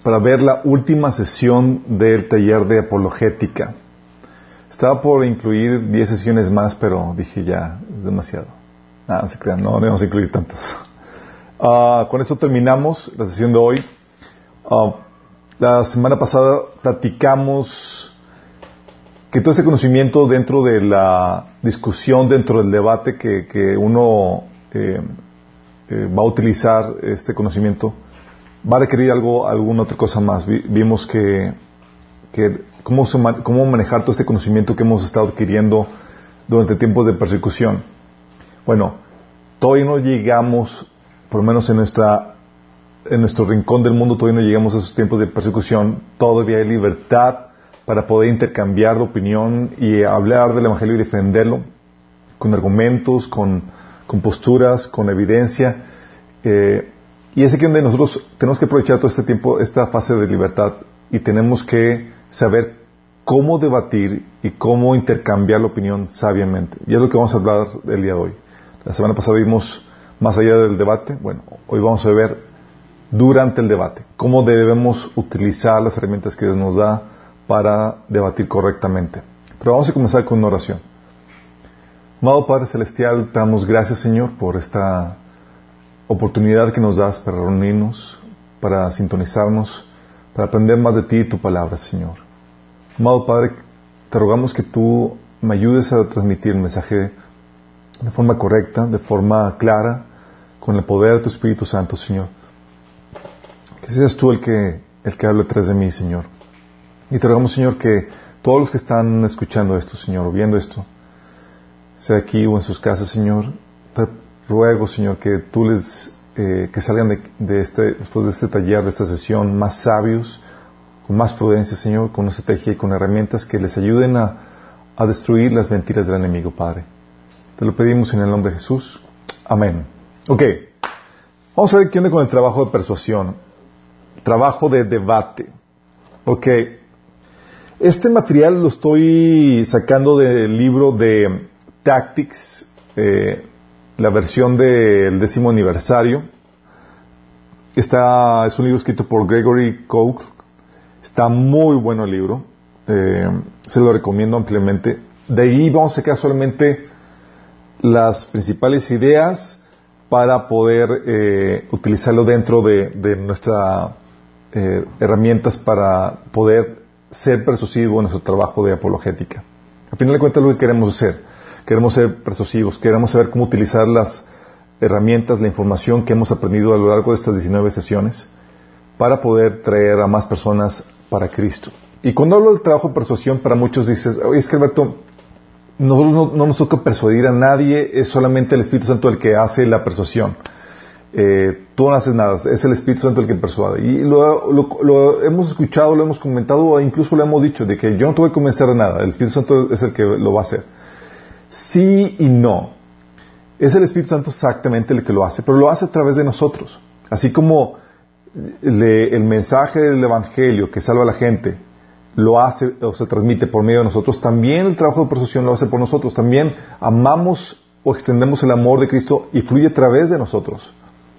para ver la última sesión del taller de apologética. Estaba por incluir 10 sesiones más, pero dije ya, es demasiado. Ah, no se crean, no debemos incluir tantas. Ah, con eso terminamos la sesión de hoy. Ah, la semana pasada platicamos que todo ese conocimiento dentro de la discusión, dentro del debate que, uno eh, eh, va a utilizar este conocimiento, va a requerir algo, alguna otra cosa más. vimos que, cómo, manejar todo este conocimiento que hemos estado adquiriendo durante tiempos de persecución. Bueno, todavía no llegamos, por lo menos en nuestro rincón del mundo todavía no llegamos a esos tiempos de persecución, todavía hay libertad para poder intercambiar de opinión y hablar del Evangelio y defenderlo con argumentos, con, con posturas, con evidencia. Eh, y es aquí donde nosotros tenemos que aprovechar todo este tiempo, esta fase de libertad, y tenemos que saber cómo debatir y cómo intercambiar la opinión sabiamente. Y es lo que vamos a hablar el día de hoy. La semana pasada vimos más allá del debate, bueno, hoy vamos a ver durante el debate, cómo debemos utilizar las herramientas que Dios nos da para debatir correctamente. Pero vamos a comenzar con una oración. Amado Padre Celestial, te damos gracias, Señor, por esta oportunidad que nos das para reunirnos, para sintonizarnos, para aprender más de ti y tu palabra, Señor. Amado Padre, te rogamos que tú me ayudes a transmitir el mensaje de forma correcta, de forma clara, con el poder de tu Espíritu Santo, Señor. Que seas tú el que, el que hable tras de mí, Señor. Y te rogamos, Señor, que todos los que están escuchando esto, Señor, o viendo esto, sea aquí o en sus casas, Señor, ruego, Señor, que tú les, eh, que salgan de, este, después de este taller, de esta sesión, más sabios, con más prudencia, Señor, con una estrategia y con herramientas que les ayuden a, a destruir las mentiras del enemigo, Padre. Te lo pedimos en el nombre de Jesús. Amén. Ok. Vamos a ver qué onda con el trabajo de persuasión. Trabajo de debate. Ok. Este material lo estoy sacando del libro de Tactics, eh, la versión del décimo aniversario. Está, es un libro escrito por Gregory Koch. Está muy bueno el libro. Eh, se lo recomiendo ampliamente. De ahí vamos a sacar solamente las principales ideas para poder eh, utilizarlo dentro de, nuestras eh, herramientas para poder ser persuasivo en nuestro trabajo de apologética. Al final de cuentas, lo que queremos hacer queremos ser persuasivos, queremos saber cómo utilizar las herramientas, la información que hemos aprendido a lo largo de estas 19 sesiones para poder traer a más personas para Cristo. Y cuando hablo del trabajo de persuasión, para muchos dices, oye, es que Alberto, nosotros no, nos toca persuadir a nadie, es solamente el Espíritu Santo el que hace la persuasión. Eh, tú no haces nada, es el Espíritu Santo el que persuade. Y lo, hemos escuchado, lo hemos comentado, e incluso lo hemos dicho, de que yo no te voy a convencer de nada, el Espíritu Santo es el que lo va a hacer. Sí y no. Es el Espíritu Santo exactamente el que lo hace, pero lo hace a través de nosotros. Así como el mensaje del Evangelio que salva a la gente lo hace o se transmite por medio de nosotros, también el trabajo de persuasión lo hace por nosotros. También amamos o extendemos el amor de Cristo y fluye a través de nosotros.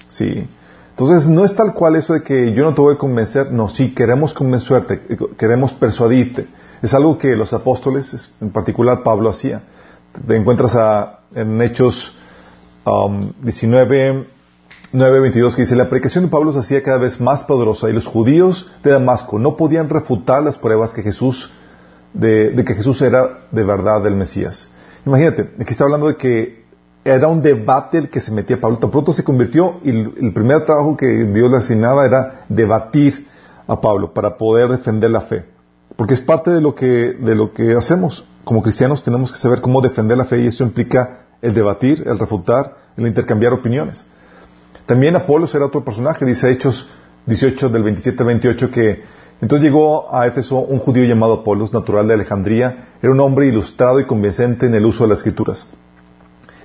Sí. Entonces, no es tal cual eso de que yo no te voy a convencer, no, sí, queremos convencerte, queremos persuadirte. Es algo que los apóstoles, en particular Pablo, hacía te encuentras en Hechos 19, 9, 22, que dice, la predicación de Pablo se hacía cada vez más poderosa y los judíos de Damasco no podían refutar las pruebas que Jesús, de, que Jesús era de verdad el Mesías. Imagínate, aquí está hablando de que era un debate el que se metía Pablo. Tan pronto se convirtió y el, primer trabajo que Dios le asignaba era debatir a Pablo para poder defender la fe. Porque es parte de lo que, de lo que hacemos como cristianos tenemos que saber cómo defender la fe y eso implica el debatir, el refutar, el intercambiar opiniones. También Apolos era otro personaje, dice Hechos 18 del 27 al 28 que entonces llegó a Éfeso un judío llamado Apolos, natural de Alejandría, era un hombre ilustrado y convincente en el uso de las escrituras.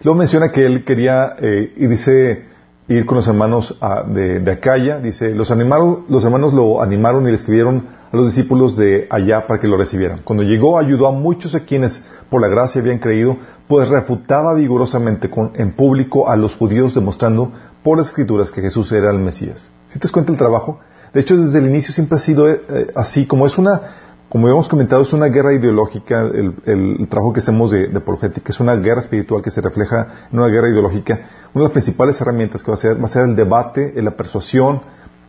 Luego menciona que él quería eh, irse, ir con los hermanos de, de, Acaya, dice, los, animaron, los hermanos lo animaron y le escribieron a los discípulos de allá para que lo recibieran. Cuando llegó ayudó a muchos a quienes por la gracia habían creído, pues refutaba vigorosamente en público a los judíos demostrando por las escrituras que Jesús era el Mesías. Si te das cuenta el trabajo, De hecho, desde el inicio siempre ha sido eh, así, como es una, como hemos comentado, es una guerra ideológica, el, trabajo que hacemos de, de apologética, es una guerra espiritual que se refleja en una guerra ideológica. Una de las principales herramientas que va a ser, va a ser el debate, la persuasión,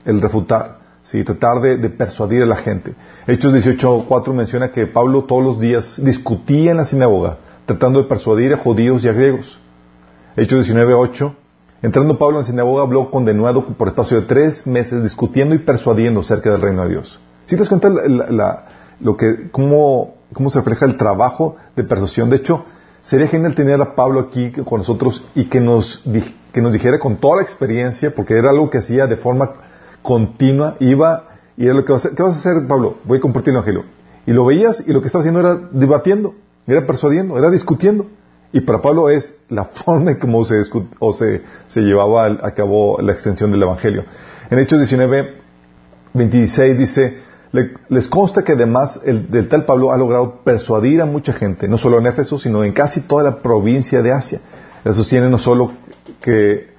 el refutar. ¿sí? tratar de, persuadir a la gente. Hechos 18.4 menciona que Pablo todos los días discutía en la sinagoga, tratando de persuadir a judíos y a griegos. Hechos 19.8, entrando Pablo en la sinagoga, habló condenado por espacio de tres meses, discutiendo y persuadiendo acerca del reino de Dios. Si te das cuenta lo que, cómo, cómo se refleja el trabajo de persuasión? De hecho, sería genial tener a Pablo aquí con nosotros y que nos, que nos dijera con toda la experiencia, porque era algo que hacía de forma continua, iba y era lo que vas a. ¿Qué vas a hacer, Pablo? Voy a compartir el Evangelio. Y lo veías y lo que estaba haciendo era debatiendo, era persuadiendo, era discutiendo. Y para Pablo es la forma en cómo se, o se, se llevaba a cabo la extensión del Evangelio. En Hechos 19, 26 dice, les consta que además el, del tal Pablo ha logrado persuadir a mucha gente, no solo en Éfeso, sino en casi toda la provincia de Asia. Él sostiene no solo que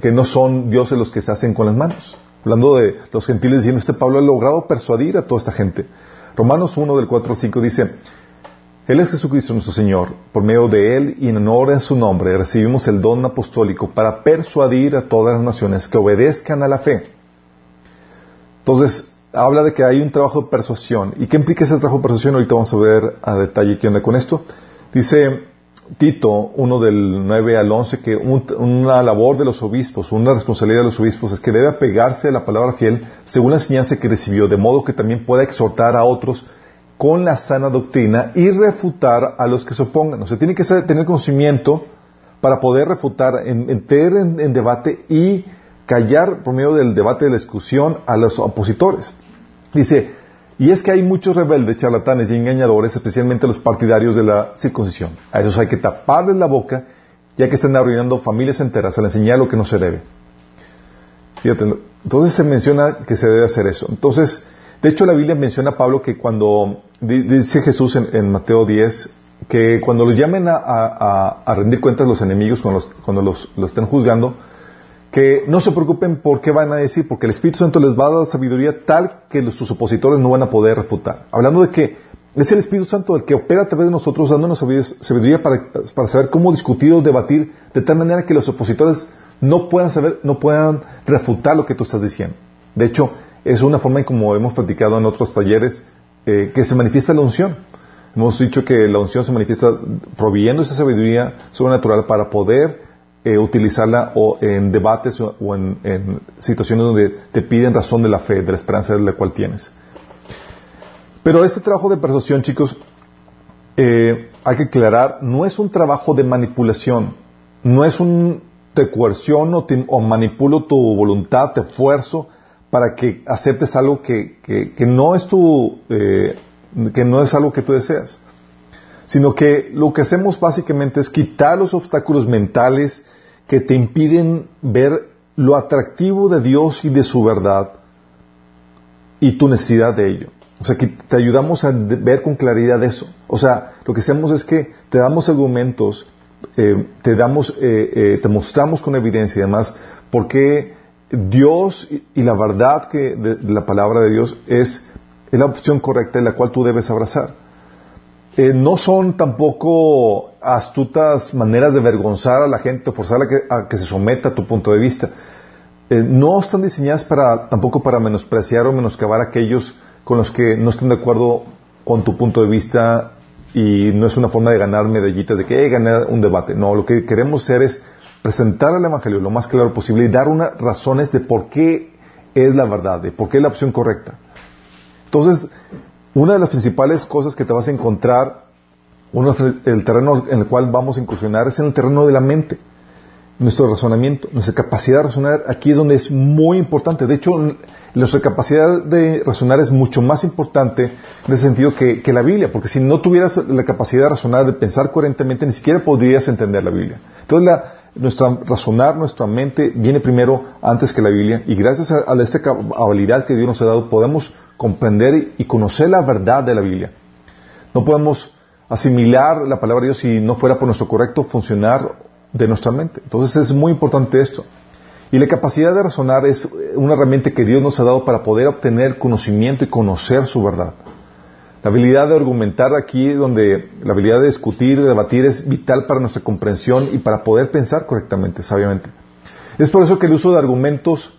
que no son dioses los que se hacen con las manos, Hablando de los gentiles diciendo, este Pablo ha logrado persuadir a toda esta gente. Romanos 1 del 4 al 5 dice, Él es Jesucristo nuestro Señor. Por medio de Él y en honor a su nombre recibimos el don apostólico para persuadir a todas las naciones que obedezcan a la fe. Entonces, habla de que hay un trabajo de persuasión. ¿Y qué implica ese trabajo de persuasión? Ahorita vamos a ver a detalle qué onda con esto. Dice, Tito, uno del 9 al 11, que una labor de los obispos, una responsabilidad de los obispos es que debe apegarse a la palabra fiel según la enseñanza que recibió, de modo que también pueda exhortar a otros con la sana doctrina y refutar a los que se opongan. O sea, tiene que tener conocimiento para poder refutar, meter en, debate y callar por medio del debate de la discusión a los opositores. Dice, y es que hay muchos rebeldes, charlatanes y engañadores, especialmente los partidarios de la circuncisión. A esos hay que taparles la boca, ya que están arruinando familias enteras al enseñar lo que no se debe. Fíjate, entonces se menciona que se debe hacer eso. Entonces, de hecho la Biblia menciona a Pablo que cuando, dice Jesús en, Mateo 10, que cuando lo llamen a, rendir cuentas los enemigos, cuando los, cuando los estén juzgando, que no se preocupen por qué van a decir, porque el Espíritu Santo les va a dar sabiduría tal que sus opositores no van a poder refutar. Hablando de que es el Espíritu Santo el que opera a través de nosotros dándonos sabiduría para, para saber cómo discutir o debatir de tal manera que los opositores no puedan saber, no puedan refutar lo que tú estás diciendo. De hecho, es una forma en como hemos platicado en otros talleres eh, que se manifiesta la unción. Hemos dicho que la unción se manifiesta proveyendo esa sabiduría sobrenatural para poder eh, utilizarla o en debates o, en, situaciones donde te piden razón de la fe, de la esperanza de la cual tienes. Pero este trabajo de persuasión, chicos, eh, hay que aclarar, no es un trabajo de manipulación, no es un te coerciono o, manipulo tu voluntad, te esfuerzo para que aceptes algo que, que, no es tu, eh, que no es algo que tú deseas sino que lo que hacemos básicamente es quitar los obstáculos mentales que te impiden ver lo atractivo de Dios y de su verdad y tu necesidad de ello. O sea, que te ayudamos a ver con claridad eso. O sea, lo que hacemos es que te damos argumentos, eh, te damos, eh, eh, te mostramos con evidencia y además por qué Dios y, la verdad que de, la palabra de Dios es, es la opción correcta en la cual tú debes abrazar. Eh, no son tampoco astutas maneras de avergonzar a la gente, forzarla a que, se someta a tu punto de vista. Eh, no están diseñadas para, tampoco para menospreciar o menoscabar a aquellos con los que no están de acuerdo con tu punto de vista y no es una forma de ganar medallitas de que he ganar un debate. No, lo que queremos hacer es presentar al Evangelio lo más claro posible y dar unas razones de por qué es la verdad, de por qué es la opción correcta. Entonces, una de las principales cosas que te vas a encontrar, uno, el terreno en el cual vamos a incursionar es en el terreno de la mente, nuestro razonamiento, nuestra capacidad de razonar, aquí es donde es muy importante. De hecho, nuestra capacidad de razonar es mucho más importante en ese sentido que, la Biblia, porque si no tuvieras la capacidad de razonar, de pensar coherentemente, ni siquiera podrías entender la Biblia. Entonces, la, nuestra razonar, nuestra mente viene primero antes que la Biblia, y gracias a, a esta habilidad que Dios nos ha dado, podemos comprender y conocer la verdad de la Biblia. No podemos asimilar la palabra de Dios si no fuera por nuestro correcto funcionar de nuestra mente. Entonces es muy importante esto. Y la capacidad de razonar es una herramienta que Dios nos ha dado para poder obtener conocimiento y conocer su verdad. La habilidad de argumentar aquí, donde la habilidad de discutir, de debatir, es vital para nuestra comprensión y para poder pensar correctamente, sabiamente. Es por eso que el uso de argumentos,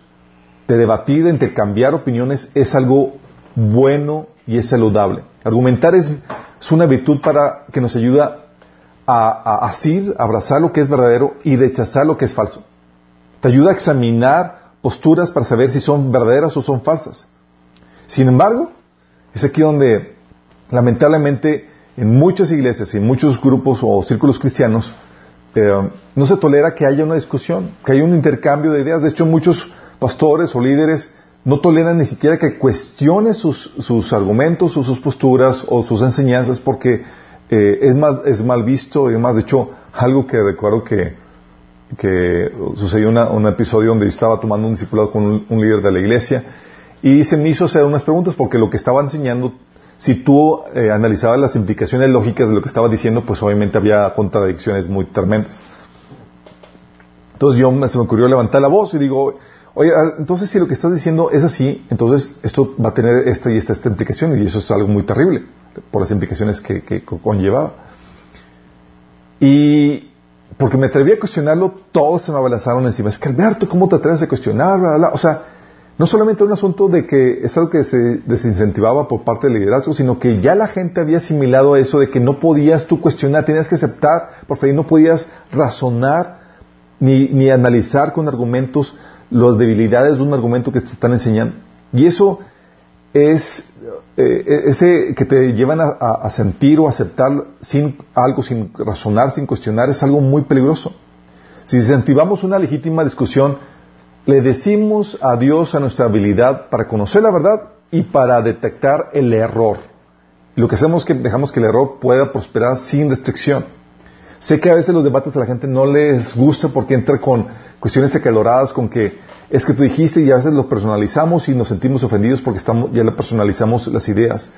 de debatir, de intercambiar opiniones, es algo bueno y es saludable. Argumentar es, una virtud para que nos ayuda a, asir, abrazar lo que es verdadero y rechazar lo que es falso. Te ayuda a examinar posturas para saber si son verdaderas o son falsas. Sin embargo, es aquí donde lamentablemente en muchas iglesias y muchos grupos o círculos cristianos eh, no se tolera que haya una discusión, que haya un intercambio de ideas. De hecho, muchos pastores o líderes no toleran ni siquiera que cuestione sus, argumentos o sus posturas o sus enseñanzas porque eh, es, mal, es mal visto y demás. De hecho, algo que recuerdo que, que sucedió una, un episodio donde estaba tomando un discipulado con un, líder de la iglesia y se me hizo hacer unas preguntas porque lo que estaba enseñando, si tú eh, analizabas las implicaciones lógicas de lo que estaba diciendo, pues obviamente había contradicciones muy tremendas. Entonces yo se me ocurrió levantar la voz y digo, Oye, entonces si lo que estás diciendo es así, entonces esto va a tener esta y esta, esta implicación, y eso es algo muy terrible, por las implicaciones que, conllevaba. Y porque me atreví a cuestionarlo, todos se me abalanzaron encima. Es que Alberto, ¿cómo te atreves a cuestionar? O sea, no solamente un asunto de que es algo que se desincentivaba por parte del liderazgo, sino que ya la gente había asimilado eso de que no podías tú cuestionar, tenías que aceptar por y no podías razonar ni, ni analizar con argumentos las debilidades de un argumento que te están enseñando. Y eso es eh, ese que te llevan a, sentir o aceptar sin algo, sin razonar, sin cuestionar, es algo muy peligroso. Si incentivamos una legítima discusión, le decimos a Dios a nuestra habilidad para conocer la verdad y para detectar el error. lo que hacemos es que dejamos que el error pueda prosperar sin restricción. Sé que a veces los debates a la gente no les gusta porque entra con cuestiones acaloradas, con que es que tú dijiste y a veces lo personalizamos y nos sentimos ofendidos porque estamos, ya le personalizamos las ideas.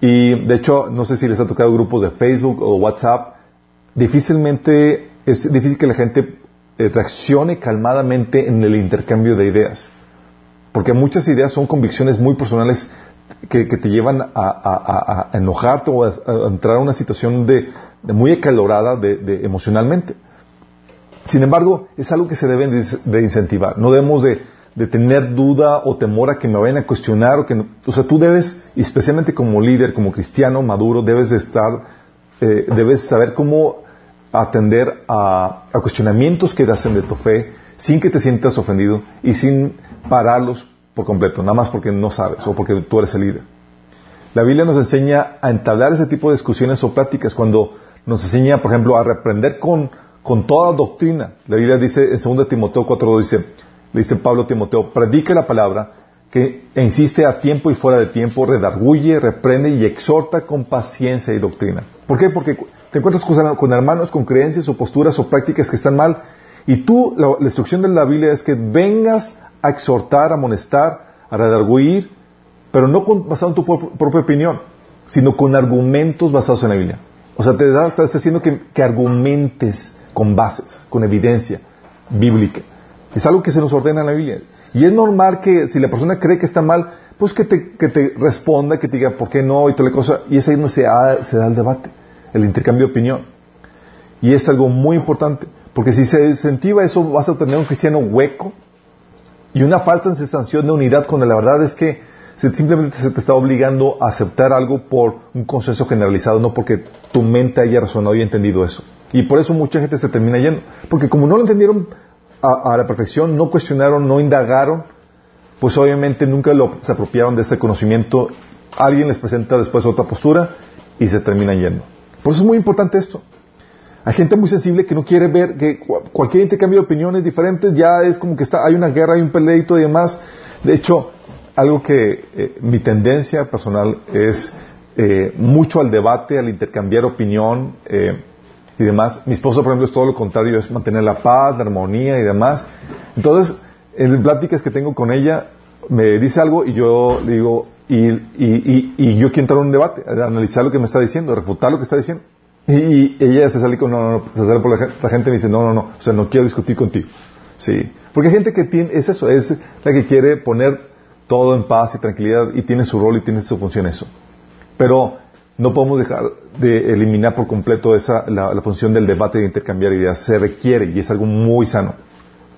Y de hecho, no sé si les ha tocado grupos de Facebook o WhatsApp, difícilmente es difícil que la gente reaccione calmadamente en el intercambio de ideas. Porque muchas ideas son convicciones muy personales que, te llevan a, enojarte o a, entrar a una situación de, muy acalorada de, emocionalmente. Sin embargo, es algo que se debe de, incentivar. No debemos de, tener duda o temor a que me vayan a cuestionar o que o sea, tú debes, especialmente como líder, como cristiano maduro, debes de estar, eh, debes saber cómo atender a, cuestionamientos que hacen de tu fe sin que te sientas ofendido y sin pararlos por completo, nada más porque no sabes o porque tú eres el líder. La Biblia nos enseña a entablar ese tipo de discusiones o pláticas cuando nos enseña, por ejemplo, a reprender con, con toda doctrina. La Biblia dice en 2 Timoteo 4.2 dice, le dice Pablo a Timoteo, predica la palabra que insiste a tiempo y fuera de tiempo, redarguye, reprende y exhorta con paciencia y doctrina. ¿Por qué? Porque te encuentras con, hermanos con creencias o posturas o prácticas que están mal y tú, la, instrucción de la Biblia es que vengas a exhortar, a amonestar, a redarguir, pero no basado en tu propia opinión, sino con argumentos basados en la Biblia. O sea, te estás haciendo que, argumentes con bases, con evidencia bíblica. Es algo que se nos ordena en la Biblia. Y es normal que si la persona cree que está mal, pues que te, que te responda, que te diga por qué no y toda la cosa. Y es ahí donde se se da el debate, el intercambio de opinión. Y es algo muy importante, porque si se incentiva eso, vas a tener un cristiano hueco, y una falsa sensación de unidad con la verdad es que simplemente se te está obligando a aceptar algo por un consenso generalizado, no porque tu mente haya razonado y entendido eso. Y por eso mucha gente se termina yendo. Porque como no lo entendieron a, la perfección, no cuestionaron, no indagaron, pues obviamente nunca se apropiaron de ese conocimiento. Alguien les presenta después otra postura y se terminan yendo. Por eso es muy importante esto. Hay gente muy sensible que no quiere ver que cualquier intercambio de opiniones diferentes ya es como que está, hay una guerra, hay un peleito y demás. De hecho, algo que eh, mi tendencia personal es eh, mucho al debate, al intercambiar opinión eh, y demás. Mi esposa, por ejemplo, es todo lo contrario, es mantener la paz, la armonía y demás. Entonces, en pláticas que tengo con ella, me dice algo y yo le digo, y, y, yo quiero entrar en un debate, analizar lo que me está diciendo, refutar lo que está diciendo. Y, ella se sale con, no, no, se sale por la, gente y me dice, no, no, no, o sea, no quiero discutir contigo. Sí. Porque hay gente que es eso, es la que quiere poner todo en paz y tranquilidad y tiene su rol y tiene su función eso. Pero no podemos dejar de eliminar por completo esa, la, función del debate de intercambiar ideas. Se requiere y es algo muy sano.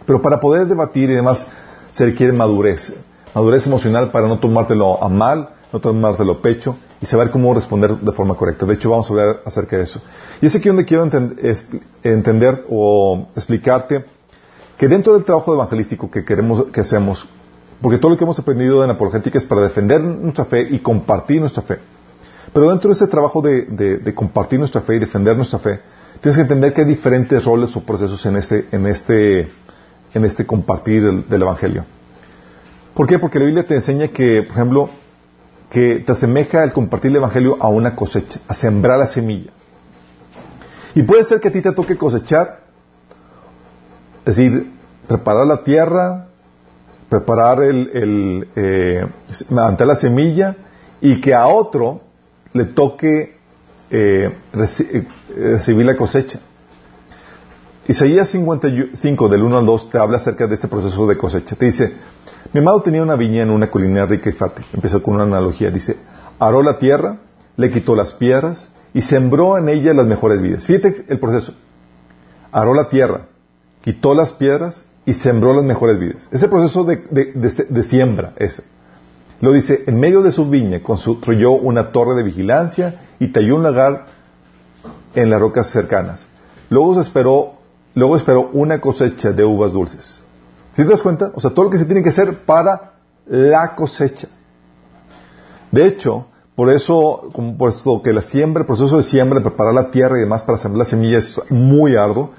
Pero para poder debatir y demás se requiere madurez. Madurez emocional para no tomártelo a mal, no tomártelo a pecho y saber cómo responder de forma correcta. De hecho, vamos a hablar acerca de eso. Y es aquí donde quiero entender o explicarte que dentro del trabajo evangelístico que queremos que hacemos, porque todo lo que hemos aprendido en apologética es para defender nuestra fe y compartir nuestra fe. Pero dentro de ese trabajo de, compartir nuestra fe y defender nuestra fe, tienes que entender que hay diferentes roles o procesos en este, este, en este compartir del Evangelio. ¿Por qué? Porque la Biblia te enseña que, por ejemplo, que te asemeja el compartir el Evangelio a una cosecha, a sembrar la semilla. Y puede ser que a ti te toque cosechar, es decir, preparar la tierra, preparar el, eh, la semilla y que a otro le toque eh, eh, recibir la cosecha. Isaías 55, del 1 al 2, te habla acerca de este proceso de cosecha. Te dice, mi amado tenía una viña en una colina rica y fértil. Empezó con una analogía. Dice, aró la tierra, le quitó las piedras y sembró en ella las mejores vidas. Fíjate el proceso. Aró la tierra, quitó las piedras y sembró las mejores vidas. Ese proceso de, de siembra, ese. Lo dice, en medio de su viña construyó una torre de vigilancia y talló un lagar en las rocas cercanas. Luego esperó, luego esperó una cosecha de uvas dulces. ¿Sí te das cuenta? O sea, todo lo que se tiene que hacer para la cosecha. De hecho, por eso, como puesto que la siembra, el proceso de siembra, preparar la tierra y demás para sembrar la semilla es muy arduo,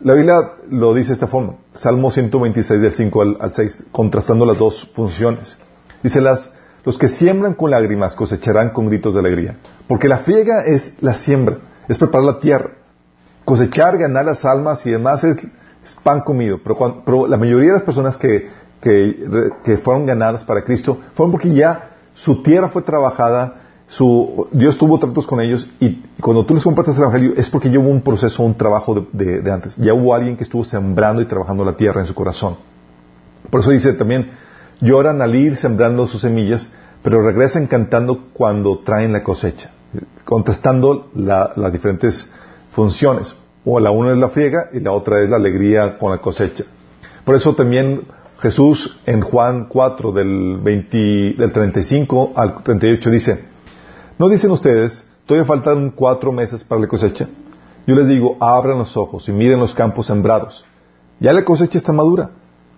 la Biblia lo dice de esta forma. Salmo 126 del 5 al, al 6, contrastando las dos funciones. Dice, las, los que siembran con lágrimas cosecharán con gritos de alegría. Porque la friega es la siembra, es preparar la tierra. Cosechar, ganar las almas y demás es, pan comido. Pero, la mayoría de las personas que, que, fueron ganadas para Cristo fueron porque ya su tierra fue trabajada, su, Dios tuvo tratos con ellos y cuando tú les compartes el Evangelio es porque ya hubo un proceso, un trabajo de, de antes. Ya hubo alguien que estuvo sembrando y trabajando la tierra en su corazón. Por eso dice también, lloran al ir sembrando sus semillas, pero regresan cantando cuando traen la cosecha, contestando las diferentes funciones. O la una es la friega y la otra es la alegría con la cosecha. Por eso también Jesús en Juan 4 del, 20, del 35 al 38 dice, ¿no dicen ustedes, todavía faltan cuatro meses para la cosecha? Yo les digo, abran los ojos y miren los campos sembrados. Ya la cosecha está madura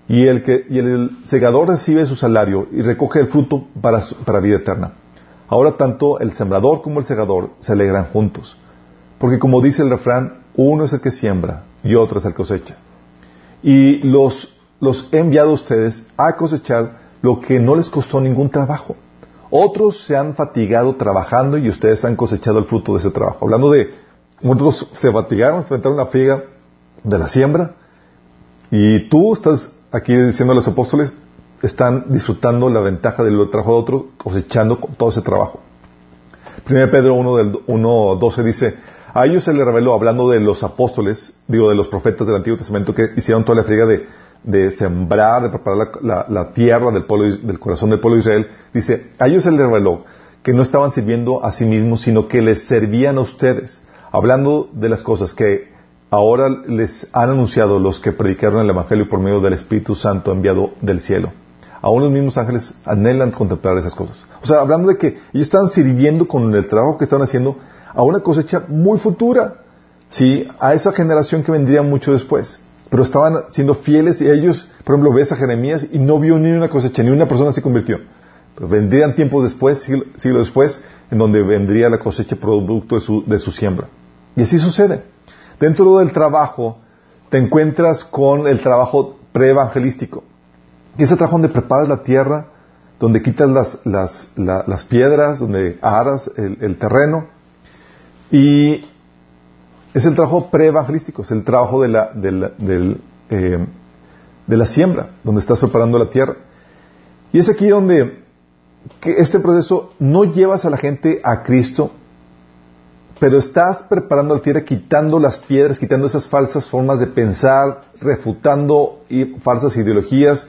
y el, que, y el segador recibe su salario y recoge el fruto para, para vida eterna. Ahora tanto el sembrador como el segador se alegran juntos, porque como dice el refrán, uno es el que siembra y otro es el que cosecha. Y los, los he enviado a ustedes a cosechar lo que no les costó ningún trabajo. Otros se han fatigado trabajando y ustedes han cosechado el fruto de ese trabajo. Hablando de, otros se fatigaron, enfrentaron la fiega de la siembra y tú estás aquí diciendo a los apóstoles, están disfrutando la ventaja del trabajo de otro, cosechando todo ese trabajo. 1 Pedro 1 del 1.12 dice, a ellos se les reveló, hablando de los apóstoles, digo, de los profetas del Antiguo Testamento que hicieron toda la friega de, sembrar, de preparar la, tierra del, pueblo, del corazón del pueblo de Israel, dice, a ellos se les reveló que no estaban sirviendo a sí mismos, sino que les servían a ustedes, hablando de las cosas que ahora les han anunciado los que predicaron el Evangelio por medio del Espíritu Santo enviado del cielo. Aún los mismos ángeles anhelan contemplar esas cosas. O sea, hablando de que ellos estaban sirviendo con el trabajo que estaban haciendo a una cosecha muy futura, ¿sí? A esa generación que vendría mucho después. Pero estaban siendo fieles y ellos, por ejemplo, ves a Jeremías y no vio ni una cosecha, ni una persona se convirtió. Pero vendrían tiempos después, siglos después, en donde vendría la cosecha producto de su, de su siembra. Y así sucede. Dentro del trabajo te encuentras con el trabajo preevangelístico. Y ese trabajo donde preparas la tierra, donde quitas las, piedras, donde aras el, terreno. Y es el trabajo preevangelístico, es el trabajo de la, eh, de la siembra, donde estás preparando la tierra. Y es aquí donde este proceso no llevas a la gente a Cristo pero estás preparando la tierra, quitando las piedras, quitando esas falsas formas de pensar, refutando falsas ideologías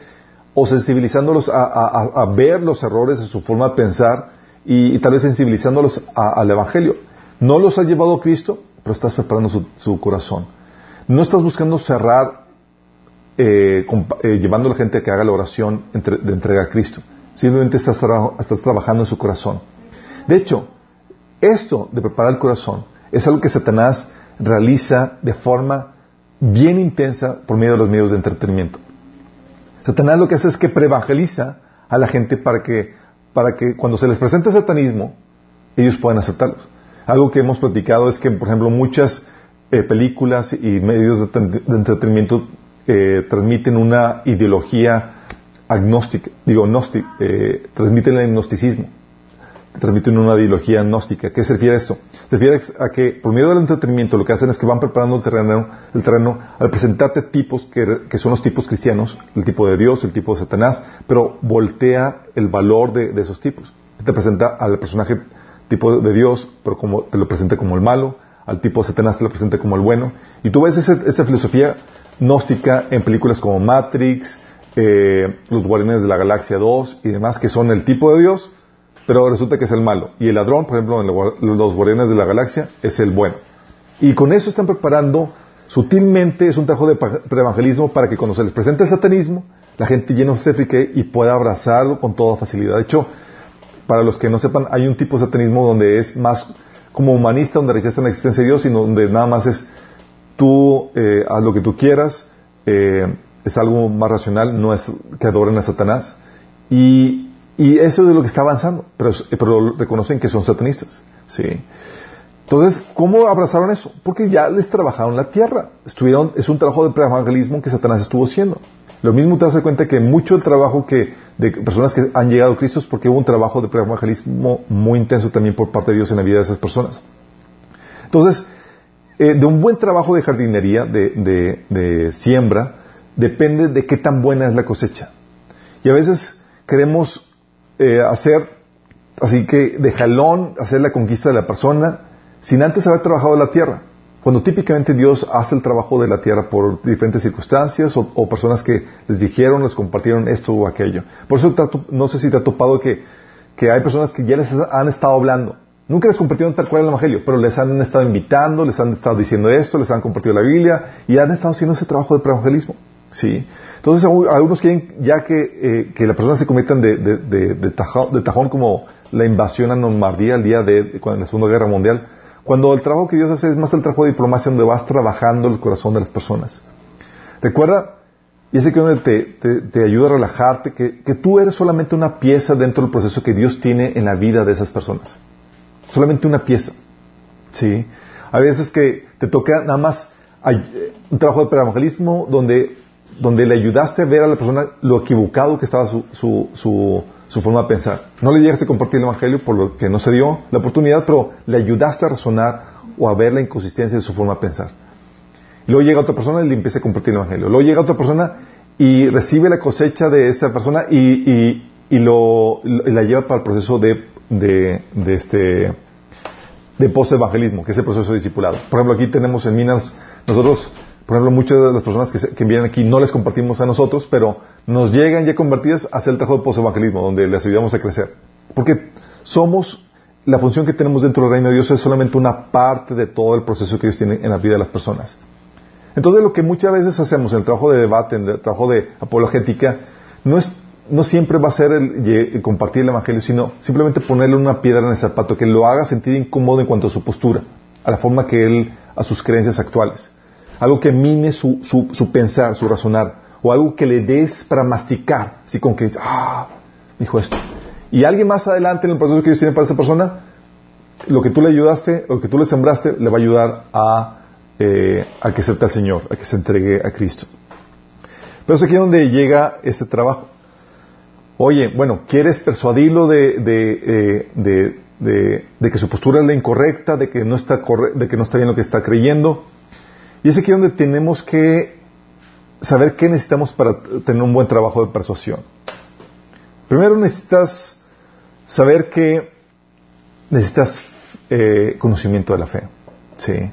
o sensibilizándolos a, ver los errores de su forma de pensar y, tal vez sensibilizándolos al Evangelio. No los ha llevado a Cristo, pero estás preparando su, corazón. No estás buscando cerrar eh, eh, llevando a la gente a que haga la oración de entrega a Cristo. Simplemente estás, trabajando en su corazón. De hecho, esto de preparar el corazón es algo que Satanás realiza de forma bien intensa por medio de los medios de entretenimiento. Satanás lo que hace es que preevangeliza a la gente para que, para que cuando se les presente satanismo, ellos puedan aceptarlos. Algo que hemos platicado es que, por ejemplo, muchas eh, películas y medios de, entretenimiento eh, transmiten una ideología agnóstica, digo, eh, transmiten el agnosticismo transmiten una ideología gnóstica. ¿Qué se refiere a esto? Se refiere a que por medio del entretenimiento lo que hacen es que van preparando el terreno, el terreno al presentarte tipos que, son los tipos cristianos, el tipo de Dios, el tipo de Satanás, pero voltea el valor de, esos tipos. Te presenta al personaje tipo de Dios, pero como, te lo presenta como el malo, al tipo de Satanás te lo presenta como el bueno. Y tú ves esa, filosofía gnóstica en películas como Matrix, eh, Los Guardianes de la Galaxia 2 y demás, que son el tipo de Dios, pero resulta que es el malo. Y el ladrón, por ejemplo, en los guardianes de la galaxia, es el bueno. Y con eso están preparando sutilmente, es un trabajo de preevangelismo para que cuando se les presente el satanismo, la gente lleno se frique y pueda abrazarlo con toda facilidad. De hecho, para los que no sepan, hay un tipo de satanismo donde es más como humanista, donde rechazan la existencia de Dios, y donde nada más es tú eh, haz lo que tú quieras, eh, es algo más racional, no es que adoren a Satanás. Y y eso es lo que está avanzando, pero, pero reconocen que son satanistas. ¿sí? Entonces, ¿cómo abrazaron eso? Porque ya les trabajaron la tierra. Estuvieron, es un trabajo de evangelismo que Satanás estuvo haciendo. Lo mismo te das cuenta que mucho del trabajo que, de personas que han llegado a Cristo es porque hubo un trabajo de evangelismo muy intenso también por parte de Dios en la vida de esas personas. Entonces, eh, de un buen trabajo de jardinería, de, de siembra, depende de qué tan buena es la cosecha. Y a veces queremos eh, hacer, así que de jalón, hacer la conquista de la persona sin antes haber trabajado la tierra. Cuando típicamente Dios hace el trabajo de la tierra por diferentes circunstancias o, personas que les dijeron, les compartieron esto o aquello. Por eso no sé si te ha topado que, que hay personas que ya les han estado hablando. Nunca les compartieron tal cual el Evangelio, pero les han estado invitando, les han estado diciendo esto, les han compartido la Biblia y han estado haciendo ese trabajo de preevangelismo. ¿sí? Entonces algunos quieren ya que, eh, la persona se conviertan de, de, tajón, como la invasión a Normandía el día de, la Segunda Guerra Mundial, cuando el trabajo que Dios hace es más el trabajo de diplomacia donde vas trabajando el corazón de las personas. Recuerda, y ese que donde te, ayuda a relajarte, que, que tú eres solamente una pieza dentro del proceso que Dios tiene en la vida de esas personas. Solamente una pieza. ¿Sí? A veces que te toca nada más eh, un trabajo de evangelismo donde donde le ayudaste a ver a la persona lo equivocado que estaba su, su, forma de pensar. No le llegaste a compartir el Evangelio por lo que no se dio la oportunidad, pero le ayudaste a razonar o a ver la inconsistencia de su forma de pensar. luego llega otra persona y le empieza a compartir el Evangelio. Luego llega otra persona y recibe la cosecha de esa persona y, y, y lo, la lleva para el proceso de, de, de este de post-evangelismo, que es el proceso de discipulado. Por ejemplo, aquí tenemos en Minas, nosotros por ejemplo, muchas de las personas que, vienen aquí no les compartimos a nosotros, pero nos llegan ya convertidas a hacer el trabajo de post-evangelismo, donde les ayudamos a crecer. Porque somos, la función que tenemos dentro del reino de Dios es solamente una parte de todo el proceso que Dios tiene en la vida de las personas. Entonces, lo que muchas veces hacemos en el trabajo de debate, en el trabajo de apologética, no es no siempre va a ser compartir el Evangelio, sino simplemente ponerle una piedra en el zapato que lo haga sentir incómodo en cuanto a su postura, a la forma que él, a sus creencias actuales algo que mine su, su, pensar, su razonar, o algo que le des para masticar, así como que ah, dijo esto. Y alguien más adelante en el proceso que Dios tiene para esa persona, lo que tú le ayudaste, lo que tú le sembraste, le va a ayudar a, eh, a que acepte al Señor, a que se entregue a Cristo. Pero es aquí donde llega ese trabajo. Oye, bueno, ¿quieres persuadirlo de, eh, de, de, de que su postura es la incorrecta, de que no está de que no está bien lo que está creyendo? Y es aquí donde tenemos que saber qué necesitamos para tener un buen trabajo de persuasión. Primero necesitas saber que necesitas eh, conocimiento de la fe. Sí.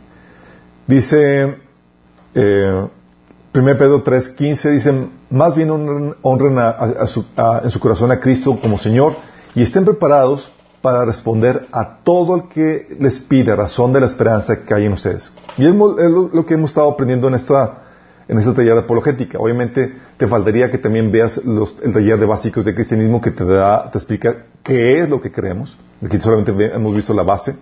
Dice, eh, 1 Pedro 3:15, dice, más bien honren, en su corazón a Cristo como Señor y estén preparados para responder a todo el que les pide razón de la esperanza que hay en ustedes. Y es lo que hemos estado aprendiendo en esta, en esta taller de apologética. Obviamente te faltaría que también veas el taller de básicos de cristianismo que te da, te explica qué es lo que creemos. Aquí solamente hemos visto la base.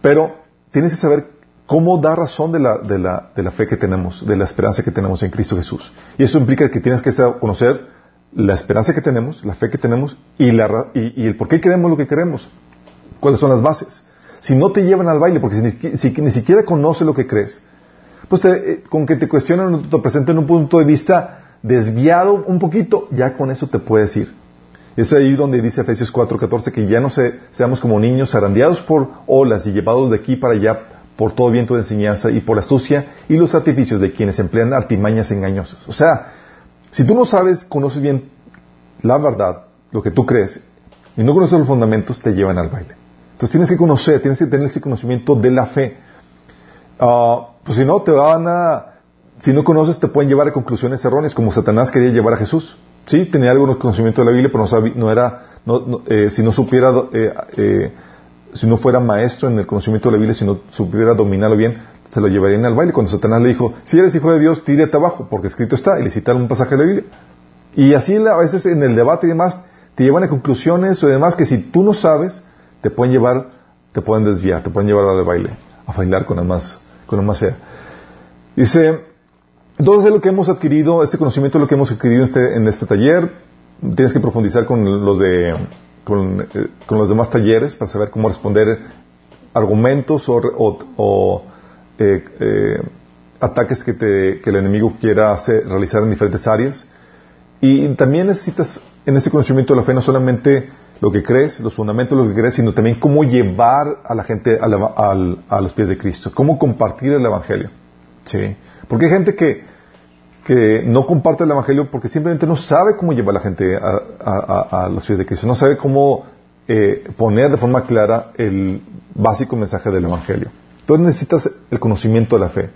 Pero tienes que saber cómo dar razón de la, de, la, de la fe que tenemos, de la esperanza que tenemos en Cristo Jesús. Y eso implica que tienes que conocer la esperanza que tenemos, la fe que tenemos y, la, y, el por qué queremos lo que queremos. ¿Cuáles son las bases? Si no te llevan al baile, porque si ni, siquiera conoces lo que crees, pues eh, con que te cuestionen te presenten un punto de vista desviado un poquito, ya con eso te puedes ir. Es ahí donde dice Efesios 4:14 que ya no se, seamos como niños zarandeados por olas y llevados de aquí para allá por todo viento de enseñanza y por la astucia y los artificios de quienes emplean artimañas engañosas. O sea, si tú no sabes, conoces bien la verdad, lo que tú crees, y no conoces los fundamentos, te llevan al baile. Entonces tienes que conocer, tienes que tener ese conocimiento de la fe. Ah, pues si no, te van a, si no conoces, te pueden llevar a conclusiones erróneas, como Satanás quería llevar a Jesús. Sí, tenía algún conocimiento de la Biblia, pero no, sabía, no era, no, eh, si no supiera, eh, eh, si no fuera maestro en el conocimiento de la Biblia, si no supiera dominarlo bien, se lo llevarían al baile. Cuando Satanás le dijo, si eres hijo de Dios, tírate abajo, porque escrito está, y le citaron un pasaje de la Biblia. Y así a veces en el debate y demás, te llevan a conclusiones o demás que si tú no sabes, te pueden llevar, te pueden desviar, te pueden llevar al baile, a bailar con la más, con la más fea. Dice, entonces es lo que hemos adquirido, este conocimiento es lo que hemos adquirido en este, en este taller. Tienes que profundizar con los de, con, eh, los demás talleres para saber cómo responder argumentos o eh, eh, ataques que, el enemigo quiera hacer, realizar en diferentes áreas. Y también necesitas en ese conocimiento de la fe no solamente lo que crees, los fundamentos de lo que crees, sino también cómo llevar a la gente a, los pies de Cristo, cómo compartir el Evangelio. ¿Sí? Porque hay gente que, que no comparte el Evangelio porque simplemente no sabe cómo llevar a la gente a, los pies de Cristo, no sabe cómo eh, poner de forma clara el básico mensaje del Evangelio. Entonces necesitas el conocimiento de la fe.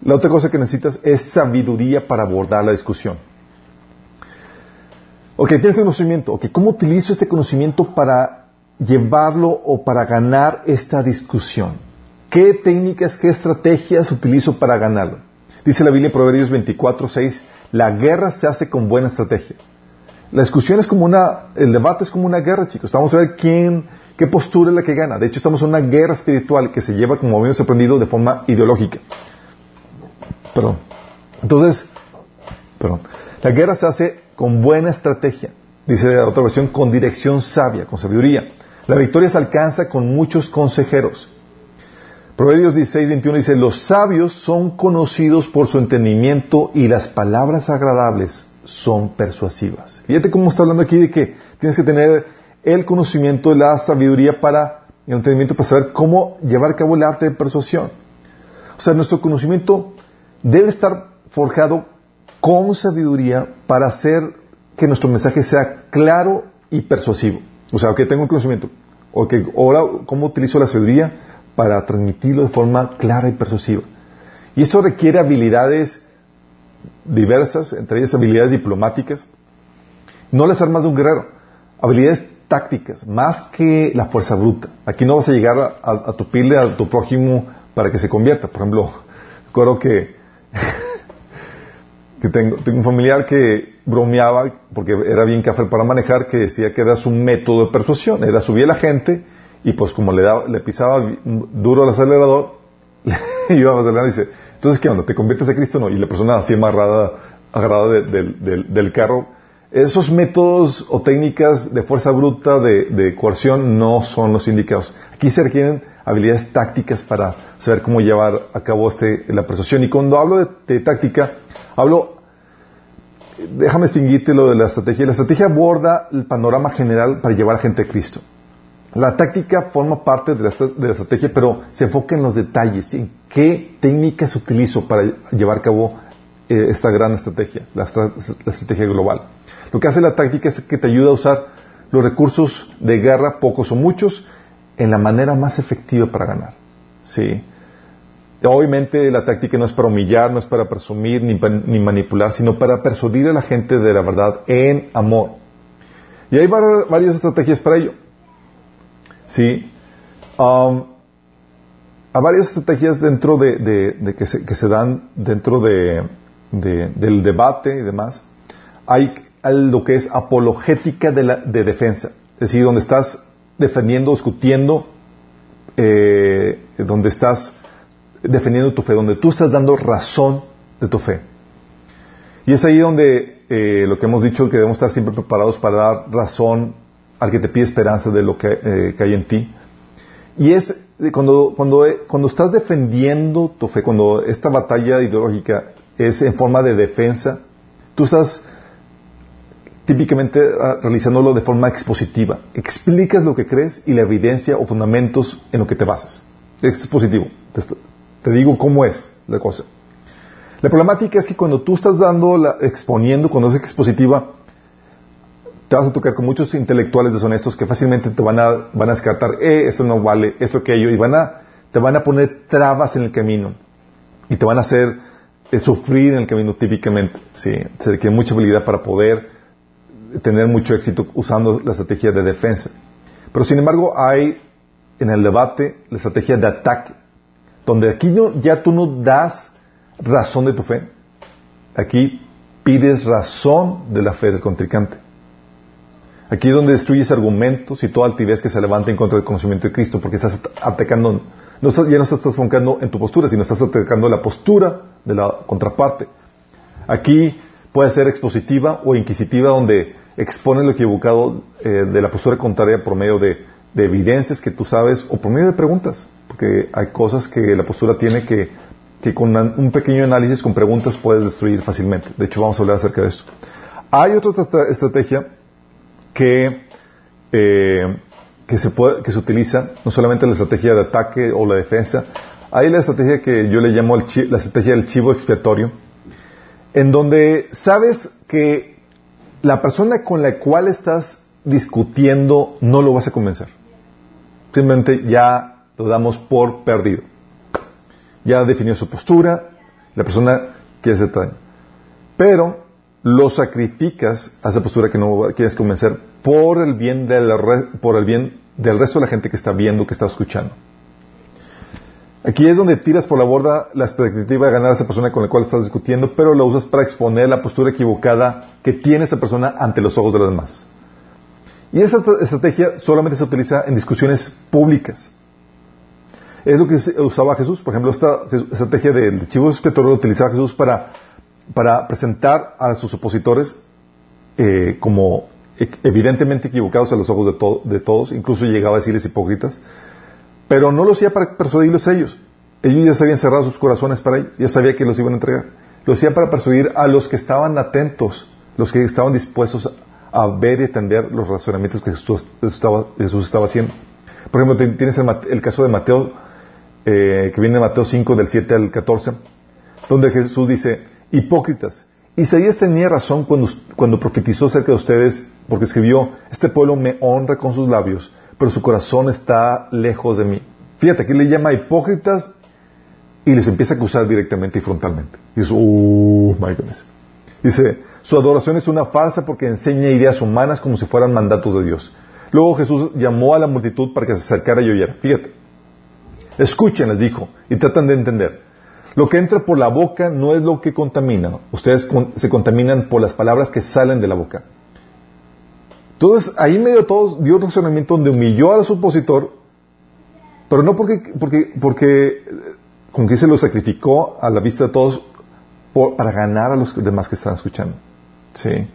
La otra cosa que necesitas es sabiduría para abordar la discusión. Ok, tienes conocimiento. Ok, ¿cómo utilizo este conocimiento para llevarlo o para ganar esta discusión? ¿Qué técnicas, qué estrategias utilizo para ganarlo? Dice la Biblia en Proverbios 24, 6, la guerra se hace con buena estrategia. La discusión es como una, el debate es como una guerra, chicos. Vamos a ver quién, ¿Qué postura es la que gana? De hecho, estamos en una guerra espiritual que se lleva, como habíamos aprendido, de forma ideológica. Perdón. Entonces, perdón. La guerra se hace con buena estrategia. Dice la otra versión, con dirección sabia, con sabiduría. La victoria se alcanza con muchos consejeros. Proverbios 16, 21 dice, los sabios son conocidos por su entendimiento y las palabras agradables son persuasivas. Fíjate cómo está hablando aquí de que tienes que tener el conocimiento, la sabiduría para, el entendimiento para saber cómo llevar a cabo el arte de persuasión. O sea, nuestro conocimiento debe estar forjado con sabiduría para hacer que nuestro mensaje sea claro y persuasivo. O sea, que tengo el conocimiento. O que ahora, ¿cómo utilizo la sabiduría para transmitirlo de forma clara y persuasiva? Y esto requiere habilidades diversas, entre ellas habilidades diplomáticas. No las armas de un guerrero, habilidades tácticas, más que la fuerza bruta. Aquí no vas a llegar a, a, tupirle a tu prójimo para que se convierta. Por ejemplo, recuerdo que, que tengo, un familiar que bromeaba, porque era bien café para manejar, que decía que era su método de persuasión. Era subir a la gente y pues como le, daba, le pisaba duro al acelerador, iba a acelerar y dice, entonces ¿qué onda? ¿Te conviertes a Cristo o no? Y la persona así amarrada, agarrada del carro, esos métodos o técnicas de fuerza bruta, de, coerción, no son los indicados. Aquí se requieren habilidades tácticas para saber cómo llevar a cabo este, la persuasión. Y cuando hablo de, táctica, hablo, déjame distinguirte lo de la estrategia. La estrategia aborda el panorama general para llevar a gente a Cristo. La táctica forma parte de la, estrategia, pero se enfoca en los detalles, en qué técnicas utilizo para llevar a cabo eh, esta gran estrategia, la estrategia global. Lo que hace la táctica es que te ayuda a usar los recursos de guerra, pocos o muchos, en la manera más efectiva para ganar. Sí. Obviamente la táctica no es para humillar, no es para presumir ni, ni, manipular, sino para persuadir a la gente de la verdad en amor. Y hay varias estrategias para ello. Sí. Hay varias estrategias dentro de, que, se, dan dentro de, del debate y demás. Hay lo que es apologética de, la, de defensa, es decir, donde estás defendiendo, discutiendo, eh, donde estás defendiendo tu fe, donde tú estás dando razón de tu fe. Y es ahí donde eh, lo que hemos dicho que debemos estar siempre preparados para dar razón al que te pide esperanza de lo que, eh, hay en ti. Y es cuando, cuando, cuando estás defendiendo tu fe, cuando esta batalla ideológica es en forma de defensa, tú estás típicamente ah, realizándolo de forma expositiva. Explicas lo que crees y la evidencia o fundamentos en lo que te basas. Es. Te, digo cómo es la cosa. La problemática es que cuando tú estás dando, la, exponiendo, cuando es expositiva, te vas a tocar con muchos intelectuales deshonestos que fácilmente te van a, van a descartar, eh, esto no vale, esto aquello, y van a, te van a poner trabas en el camino. Y te van a hacer eh, sufrir en el camino típicamente. Sí, se requiere mucha habilidad para poder tener mucho éxito usando la estrategia de defensa. Pero sin embargo hay en el debate la estrategia de ataque, donde aquí no, ya tú no das razón de tu fe, aquí pides razón de la fe del contrincante. Aquí es donde destruyes argumentos y toda altivez que se levanta en contra del conocimiento de Cristo, porque estás atacando, no, ya no estás enfocando en tu postura, sino estás atacando la postura de la contraparte. Aquí puede ser expositiva o inquisitiva, donde expones lo equivocado eh, de la postura contraria por medio de, evidencias que tú sabes o por medio de preguntas, porque hay cosas que la postura tiene que, con un pequeño análisis, con preguntas, puedes destruir fácilmente. De hecho, vamos a hablar acerca de esto. Hay otra estrategia que, eh, que, se puede, que se utiliza, no solamente la estrategia de ataque o la defensa, hay la estrategia que yo le llamo la estrategia del chivo expiatorio, en donde sabes que la persona con la cual estás discutiendo no lo vas a convencer. Simplemente ya lo damos por perdido. Ya definió su postura, la persona quiere hacer daño. Pero lo sacrificas a esa postura que no quieres convencer por el bien del, por el bien del resto de la gente que está viendo, que está escuchando. Aquí es donde tiras por la borda la expectativa de ganar a esa persona con la cual estás discutiendo, pero la usas para exponer la postura equivocada que tiene esa persona ante los ojos de los demás. Y esa estrategia solamente se utiliza en discusiones públicas. Es lo que usaba Jesús. Por ejemplo, esta estrategia del chivo expiatorio lo utilizaba Jesús para, para presentar a sus opositores eh, como evidentemente equivocados a los ojos de, de todos, incluso llegaba a decirles hipócritas, pero no lo hacía para persuadirlos a ellos. Ellos ya se habían cerrado sus corazones para ellos, ya sabía que los iban a entregar. Lo hacía para persuadir a los que estaban atentos, los que estaban dispuestos a ver y atender los razonamientos que Jesús estaba, haciendo. Por ejemplo, tienes el, caso de Mateo, eh, que viene de Mateo 5, del 7 al 14, donde Jesús dice, hipócritas, Isaías tenía razón cuando, cuando profetizó acerca de ustedes, porque escribió, este pueblo me honra con sus labios, pero su corazón está lejos de mí. Fíjate, aquí le llama hipócritas y les empieza a acusar directamente y frontalmente. Dice, uh, my goodness. Dice, su adoración es una farsa porque enseña ideas humanas como si fueran mandatos de Dios. Luego Jesús llamó a la multitud para que se acercara y oyera. Fíjate. Escuchen, les dijo, y tratan de entender. Lo que entra por la boca no es lo que contamina. Ustedes se contaminan por las palabras que salen de la boca. Entonces, ahí medio de todos dio un razonamiento donde humilló al supositor, pero no porque, porque, porque, como que se lo sacrificó a la vista de todos para ganar a los demás que están escuchando. Sí.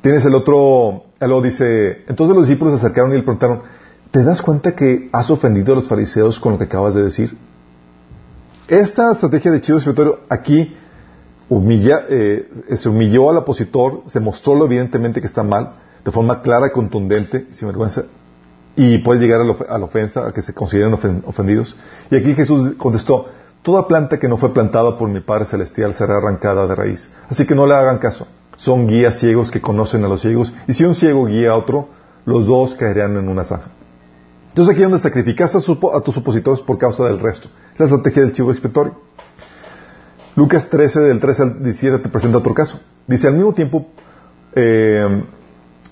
Tienes el otro, luego dice, entonces los discípulos se acercaron y le preguntaron, ¿te das cuenta que has ofendido a los fariseos con lo que acabas de decir? Esta estrategia de chivo expiatorio aquí eh, se humilló al opositor, se mostró lo evidentemente que está mal, de forma clara, contundente, sin vergüenza, y puedes llegar a la ofensa, a que se consideren ofendidos. Y aquí Jesús contestó, toda planta que no fue plantada por mi Padre Celestial será arrancada de raíz. Así que no le hagan caso. Son guías ciegos que conocen a los ciegos, y si un ciego guía a otro, los dos caerán en una zanja. Entonces aquí es donde sacrificas a, tus opositores por causa del resto. Es la estrategia del chivo expiatorio. Lucas 13, del 13 al 17, te presenta otro caso. Dice, al mismo tiempo, eh,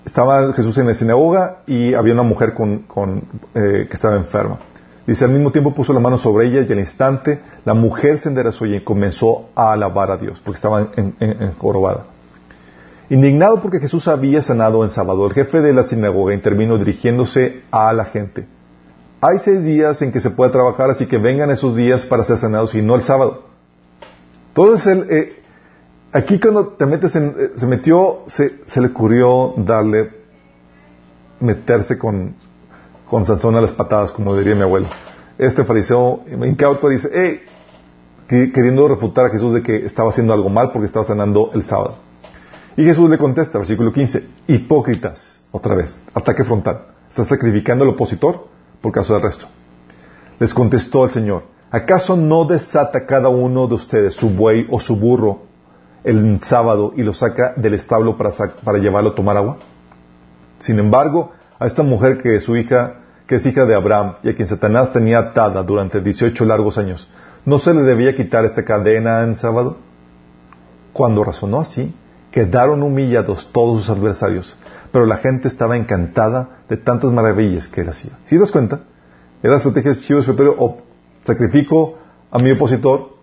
estaba Jesús en la sinagoga y había una mujer con, eh, que estaba enferma. Dice, al mismo tiempo puso la mano sobre ella y al instante la mujer se enderezó y comenzó a alabar a Dios porque estaba en, jorobada. Indignado porque Jesús había sanado en sábado, el jefe de la sinagoga intervino dirigiéndose a la gente. Hay seis días en que se puede trabajar, así que vengan esos días para ser sanados y no el sábado. Entonces, el, eh, aquí cuando te metes en, eh, se metió, se, se, le ocurrió darle, meterse con, con Sansón a las patadas, como diría mi abuelo. Este fariseo incauto dice, hey, queriendo refutar a Jesús de que estaba haciendo algo mal porque estaba sanando el sábado. Y Jesús le contesta, versículo 15, hipócritas, otra vez, ataque frontal. ¿Estás sacrificando al opositor por causa del resto? Les contestó el Señor, ¿acaso no desata cada uno de ustedes su buey o su burro el sábado y lo saca del establo para, para llevarlo a tomar agua? Sin embargo, a esta mujer que es su hija, que es hija de Abraham y a quien Satanás tenía atada durante 18 largos años, ¿no se le debía quitar esta cadena en sábado? Cuando razonó así, quedaron humillados todos sus adversarios, pero la gente estaba encantada de tantas maravillas que él hacía. ¿Sí te das cuenta? Era estrategia de chivo sacrifico a mi opositor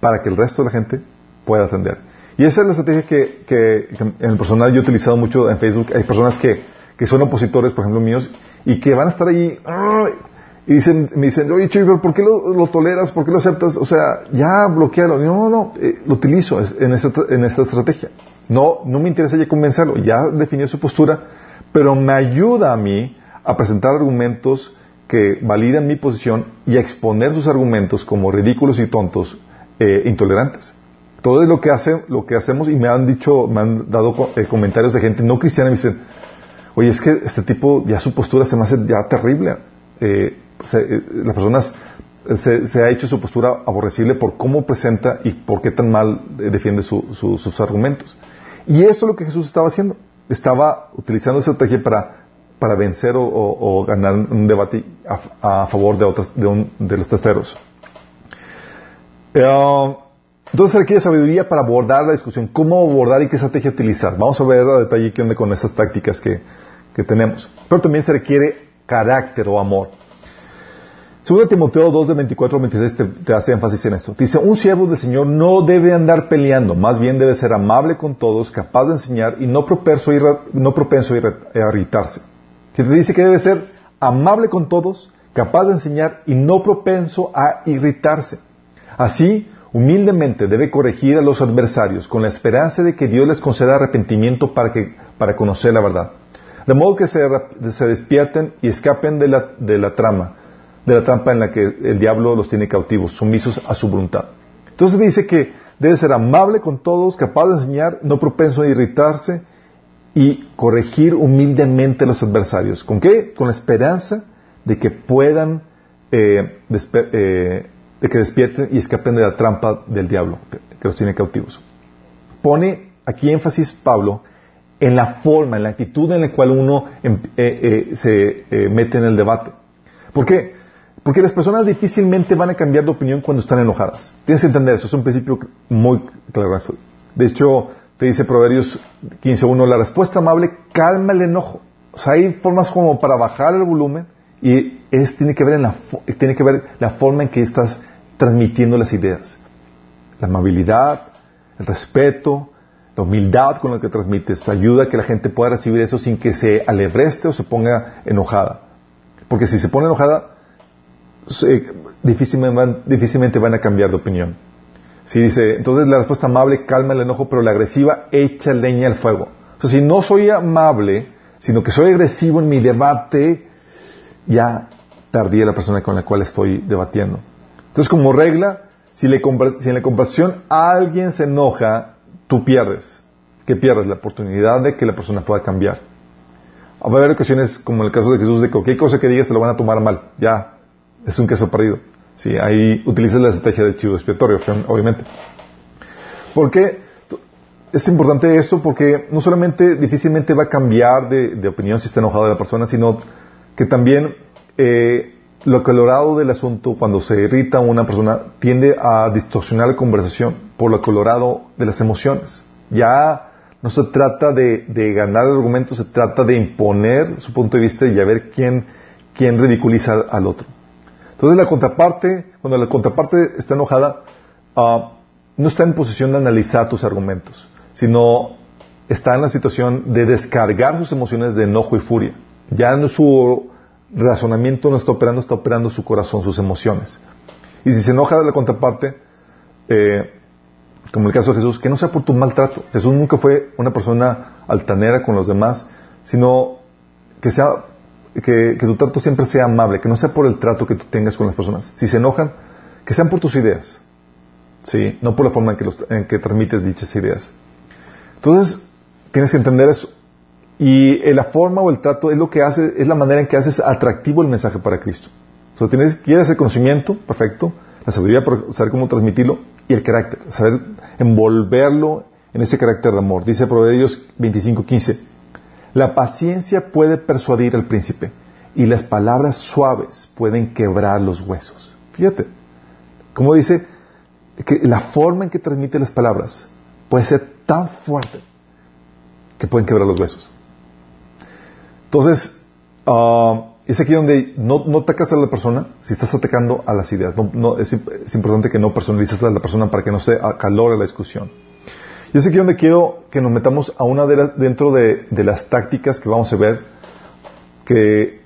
para que el resto de la gente pueda atender. Y esa es la estrategia que, en el personal yo he utilizado mucho en Facebook. Hay personas que, son opositores, por ejemplo, míos, y que van a estar ahí y dicen, me dicen, oye, Chivo, ¿por qué lo, toleras? ¿Por qué lo aceptas? O sea, ya bloquealo. No, no, no, eh, lo utilizo en esta, en esta estrategia. No, no me interesa ya convencerlo. Ya definió su postura, pero me ayuda a mí a presentar argumentos que validan mi posición y a exponer sus argumentos como ridículos y tontos, eh, intolerantes. Todo es lo que hace, lo que hacemos y me han dicho, me han dado eh, comentarios de gente no cristiana y me dicen, oye, es que este tipo ya su postura se me hace ya terrible. Eh, las personas se, ha hecho su postura aborrecible por cómo presenta y por qué tan mal defiende sus argumentos. Y eso es lo que Jesús estaba haciendo. Estaba utilizando estrategia para para vencer o, ganar un debate a, favor de, otros, de, los testeros. Eh, entonces se requiere sabiduría para abordar la discusión. ¿Cómo abordar y qué estrategia utilizar? Vamos a ver a detalle qué onda con estas tácticas que, tenemos. Pero también se requiere carácter o amor. Segundo Timoteo 2 de 24 a 26 te, hace énfasis en esto. Dice, un siervo del Señor no debe andar peleando, más bien debe ser amable con todos, capaz de enseñar y no propenso a irritarse dice que debe ser amable con todos, capaz de enseñar y no propenso a irritarse. Así, humildemente debe corregir a los adversarios con la esperanza de que Dios les conceda arrepentimiento para, que, para conocer la verdad. De modo que se, despierten y escapen de la, de la trama, de la trampa en la que el diablo los tiene cautivos, sumisos a su voluntad. Entonces dice que debe ser amable con todos, capaz de enseñar, no propenso a irritarse y corregir humildemente a los adversarios. ¿Con qué? Con la esperanza de que puedan, eh, eh, de que despierten y escapen de la trampa del diablo que los tiene cautivos. Pone aquí énfasis Pablo en la forma, en la actitud en la cual uno em, eh, se mete en el debate. ¿Por qué? Porque las personas difícilmente van a cambiar de opinión cuando están enojadas. Tienes que entender eso, es un principio muy claro. De hecho, te dice Proverbios 15.1, la respuesta amable calma el enojo. O sea, hay formas como para bajar el volumen y es, tiene, que ver en la, tiene que ver la forma en que estás transmitiendo las ideas. La amabilidad, el respeto, la humildad con la que transmites, ayuda a que la gente pueda recibir eso sin que se alebreste o se ponga enojada. Porque si se pone enojada, difícilmente, difícilmente van a cambiar de opinión. Sí, dice, entonces la respuesta amable calma el enojo, pero la agresiva echa leña al fuego. O sea, si no soy amable, sino que soy agresivo en mi debate, ya perdí a la persona con la cual estoy debatiendo. Entonces, como regla, si, le si en la conversación alguien se enoja, tú pierdes. ¿Qué pierdes? La oportunidad de que la persona pueda cambiar. Va a haber ocasiones, como en el caso de Jesús, de que cualquier cosa que digas te lo van a tomar mal. Ya, es un queso perdido. Sí, ahí utilizas la estrategia del chivo expiatorio, obviamente. ¿Por qué es importante esto? Porque no solamente difícilmente va a cambiar de, opinión si está enojada la persona, sino que también eh, lo colorado del asunto, cuando se irrita una persona, tiende a distorsionar la conversación por lo colorado de las emociones. Ya no se trata de, ganar el argumento, se trata de imponer su punto de vista y a ver quién, quién ridiculiza al otro. Entonces la contraparte, cuando la contraparte está enojada, ah, no está en posición de analizar tus argumentos, sino está en la situación de descargar sus emociones de enojo y furia. Ya no su razonamiento no está operando, está operando su corazón, sus emociones. Y si se enoja de la contraparte, eh, como el caso de Jesús, que no sea por tu maltrato. Jesús nunca fue una persona altanera con los demás, sino que sea que, tu trato siempre sea amable, que no sea por el trato que tú tengas con las personas. Si se enojan, que sean por tus ideas, sí, no por la forma en que, en que transmites dichas ideas. Entonces tienes que entender eso. Y la forma o el trato es lo que hace, es la manera en que haces atractivo el mensaje para Cristo. O sea, tienes, quieres el conocimiento, perfecto, la sabiduría para saber cómo transmitirlo y el carácter, saber envolverlo en ese carácter de amor. Dice Proverbios 25:15, la paciencia puede persuadir al príncipe y las palabras suaves pueden quebrar los huesos. Fíjate, como dice, que la forma en que transmite las palabras puede ser tan fuerte que pueden quebrar los huesos. Entonces, uh, es aquí donde no, no, atacas a la persona si estás atacando a las ideas. No, es, importante que no personalices a la persona para que no se acalore la discusión. Y es aquí donde quiero que nos metamos a una de dentro de, las tácticas que vamos a ver, que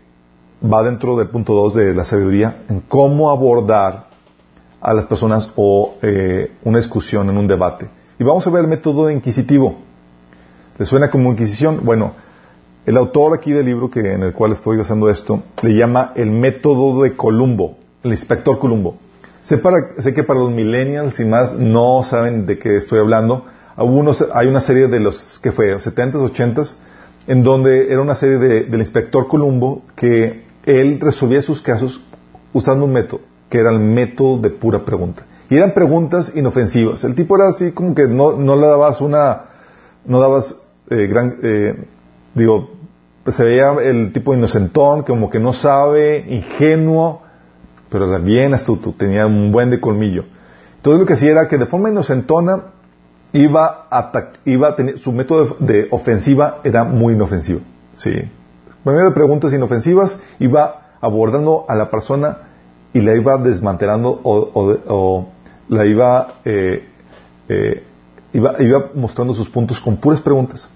va dentro del punto 2 de la sabiduría, en cómo abordar a las personas o eh, una discusión en un debate. Y vamos a ver el método inquisitivo. ¿Le suena como inquisición? Bueno, el autor aquí del libro que, en el cual estoy basando esto le llama el método de Columbo, el inspector Columbo. Sé, que para los millennials y más no saben de qué estoy hablando. Hay una serie de los que fue 70s, 80s, en donde era una serie del inspector Columbo que él resolvía sus casos usando un método, que era el método de pura pregunta. Y eran preguntas inofensivas. El tipo era así como que no, no le dabas una, no dabas eh, gran, eh, digo, pues se veía el tipo inocentón, como que no sabe, ingenuo, pero era bien astuto, tenía un buen de colmillo. Entonces lo que hacía era que de forma inocentona iba a, a tener, su método de ofensiva era muy inofensivo. Sí. Por medio de preguntas inofensivas iba abordando a la persona y la iba desmantelando o, la iba, eh, eh, iba, iba mostrando sus puntos con puras preguntas.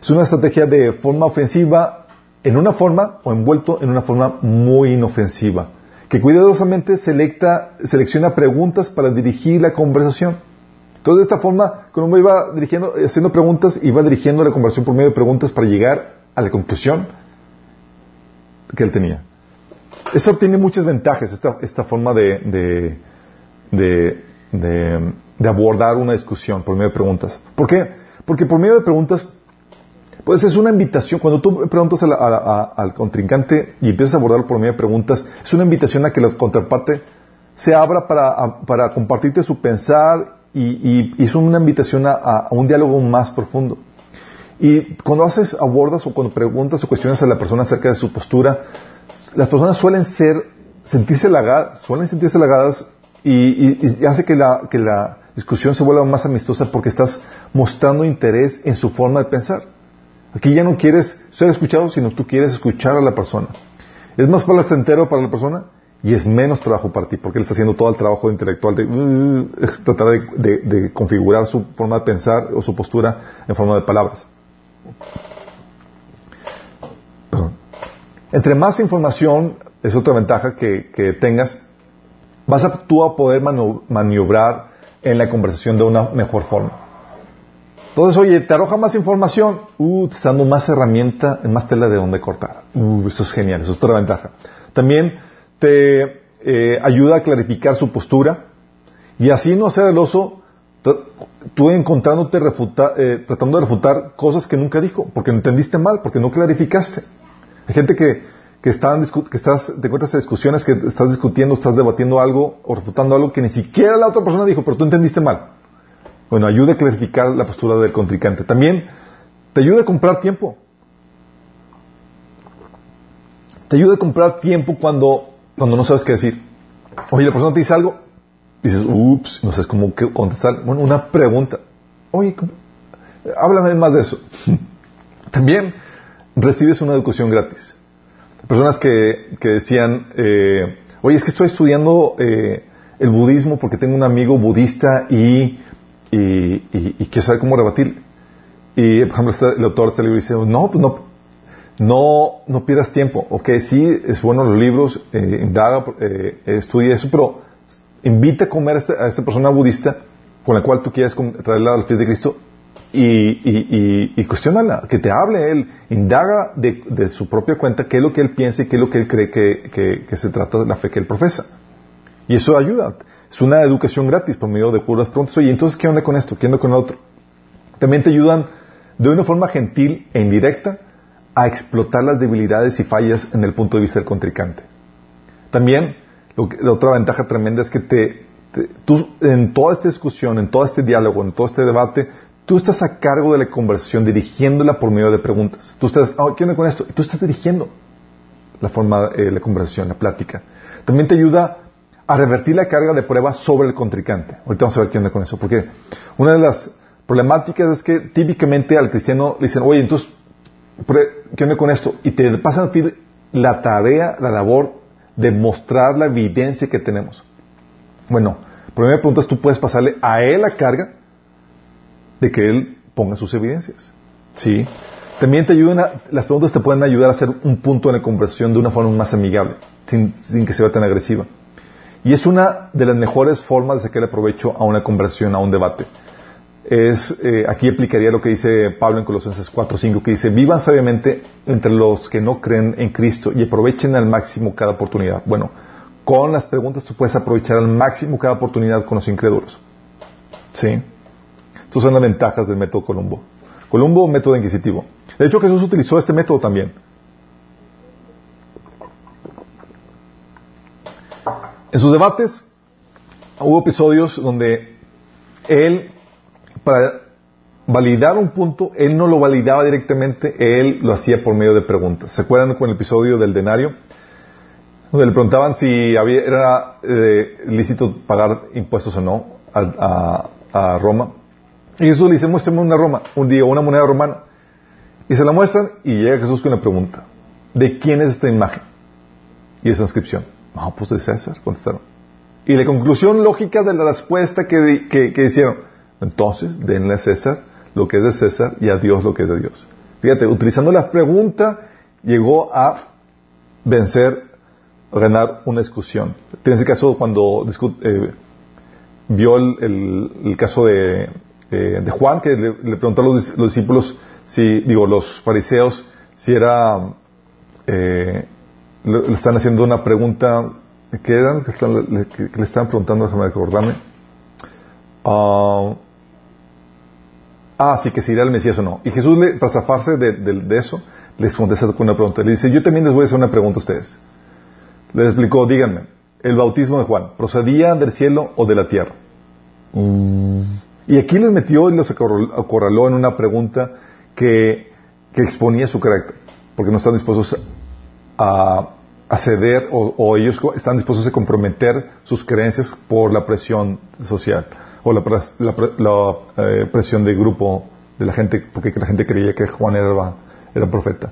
Es una estrategia de forma ofensiva en una forma o envuelto en una forma muy inofensiva, que cuidadosamente selecta, selecciona preguntas para dirigir la conversación. Entonces, de esta forma, me iba dirigiendo, haciendo preguntas, iba dirigiendo la conversación por medio de preguntas para llegar a la conclusión que él tenía. Eso tiene muchas ventajas, esta, esta forma de, de, de, abordar una discusión por medio de preguntas. ¿Por qué? Porque por medio de preguntas pues es una invitación, cuando tú preguntas al contrincante y empiezas a abordarlo por medio de preguntas, es una invitación a que la contraparte se abra para, compartirte su pensar y, es una invitación a, un diálogo más profundo. Y cuando haces, abordas o cuando preguntas o cuestionas a la persona acerca de su postura, las personas suelen ser, sentirse halagadas, suelen sentirse halagadas y, hace que la, que la discusión se vuelva más amistosa porque estás mostrando interés en su forma de pensar. Aquí ya no quieres ser escuchado, sino tú quieres escuchar a la persona. Es más placentero para la persona y es menos trabajo para ti, porque él está haciendo todo el trabajo intelectual de uh, tratar de, configurar su forma de pensar o su postura en forma de palabras. Entre más información, es otra ventaja que, tengas, vas a tú a poder maniobrar en la conversación de una mejor forma. Entonces, oye, te arroja más información, uh, te está dando más herramienta, más tela de donde cortar. Uh, eso es genial, eso es otra ventaja. También te eh, ayuda a clarificar su postura y así no ser el oso, tú encontrándote eh, tratando de refutar cosas que nunca dijo, porque no entendiste mal, porque no clarificaste. Hay gente que, que, están, que estás, te encuentras en discusiones que estás discutiendo, estás debatiendo algo o refutando algo que ni siquiera la otra persona dijo, pero tú entendiste mal. Bueno, ayuda a clarificar la postura del contrincante. También te ayuda a comprar tiempo. Te ayuda a comprar tiempo cuando, cuando no sabes qué decir. Oye, la persona te dice algo, dices, ups, no sabes cómo contestar. Bueno, una pregunta. Oye, háblame más de eso. También recibes una educación gratis. Personas que, que decían, eh, oye, es que estoy estudiando eh, el budismo porque tengo un amigo budista y, y, quiero saber cómo rebatir. Y, por ejemplo, este, el autor de este libro dice, no, pues no, no, no pierdas tiempo. Ok, sí, es bueno los libros, eh, indaga, eh, estudia eso, pero invita a comer a esa, esa persona budista con la cual tú quieres traerla a los pies de Cristo y, y, y, cuestionala, que te hable él, indaga de, su propia cuenta qué es lo que él piensa y qué es lo que él cree que, se trata de la fe que él profesa. Y eso ayuda. Es una educación gratis por medio de puras preguntas. Oye, entonces, ¿qué onda con esto? ¿Qué onda con otro? También te ayudan de una forma gentil e indirecta a explotar las debilidades y fallas en el punto de vista del contrincante. También, la otra ventaja tremenda es que te, tú, en toda esta discusión, en todo este diálogo, en todo este debate, Tú estás a cargo de la conversación, dirigiéndola por medio de preguntas. Tú estás, oh, ¿qué onda con esto? Y tú estás dirigiendo la forma, eh, la conversación, la plática. También te ayuda a revertir la carga de prueba sobre el contrincante. Ahorita vamos a ver qué onda con eso, porque una de las problemáticas es que típicamente al cristiano le dicen, oye, entonces, ¿qué onda con esto? Y te pasan a ti la tarea, la labor de mostrar la evidencia que tenemos. Bueno, primera pregunta es, tú puedes pasarle a él la carga de que Él ponga sus evidencias. ¿Sí? También te ayudan a, las preguntas te pueden ayudar a hacer un punto en la conversación de una forma más amigable, sin, que sea tan agresiva. Y es una de las mejores formas de sacarle provecho a una conversación, a un debate. Es, eh, aquí aplicaría lo que dice Pablo en Colosenses 4.5, que dice, vivan sabiamente entre los que no creen en Cristo y aprovechen al máximo cada oportunidad. Bueno, con las preguntas tú puedes aprovechar al máximo cada oportunidad con los incrédulos. ¿Sí? Estas son las ventajas del método Columbo. Columbo, método inquisitivo. De hecho, Jesús utilizó este método también. En sus debates hubo episodios donde él, para validar un punto, él no lo validaba directamente, él lo hacía por medio de preguntas. ¿Se acuerdan con el episodio del denario? Donde le preguntaban si era eh, lícito pagar impuestos o no a Roma. Y Jesús le dice, muéstrame una Roma, un día, una moneda romana. Y se la muestran y llega Jesús con una pregunta. ¿De quién es esta imagen? Y esa inscripción. No, pues de César, contestaron. Y la conclusión lógica de la respuesta que, que, hicieron. Entonces, denle a César lo que es de César y a Dios lo que es de Dios. Fíjate, utilizando la pregunta, llegó a vencer, ganar una discusión. Tienes el caso cuando eh, vio el, caso de eh, de Juan, que le, preguntó a los, discípulos, si, digo, los fariseos, si era, eh, le, están haciendo una pregunta, ¿qué eran? Que, le, estaban preguntando, déjame recordarme. ah, ah sí, que si era el Mesías o no. Y Jesús, le, para zafarse de, eso, les contesta con una pregunta. Le dice, yo también les voy a hacer una pregunta a ustedes. Les explicó, díganme, el bautismo de Juan, ¿procedía del cielo o de la tierra? Mm. Y aquí les metió y los acorraló en una pregunta que, exponía su carácter, porque no están dispuestos a, ceder o, ellos están dispuestos a comprometer sus creencias por la presión social o la, eh, presión de grupo de la gente, porque la gente creía que Juan era, era profeta.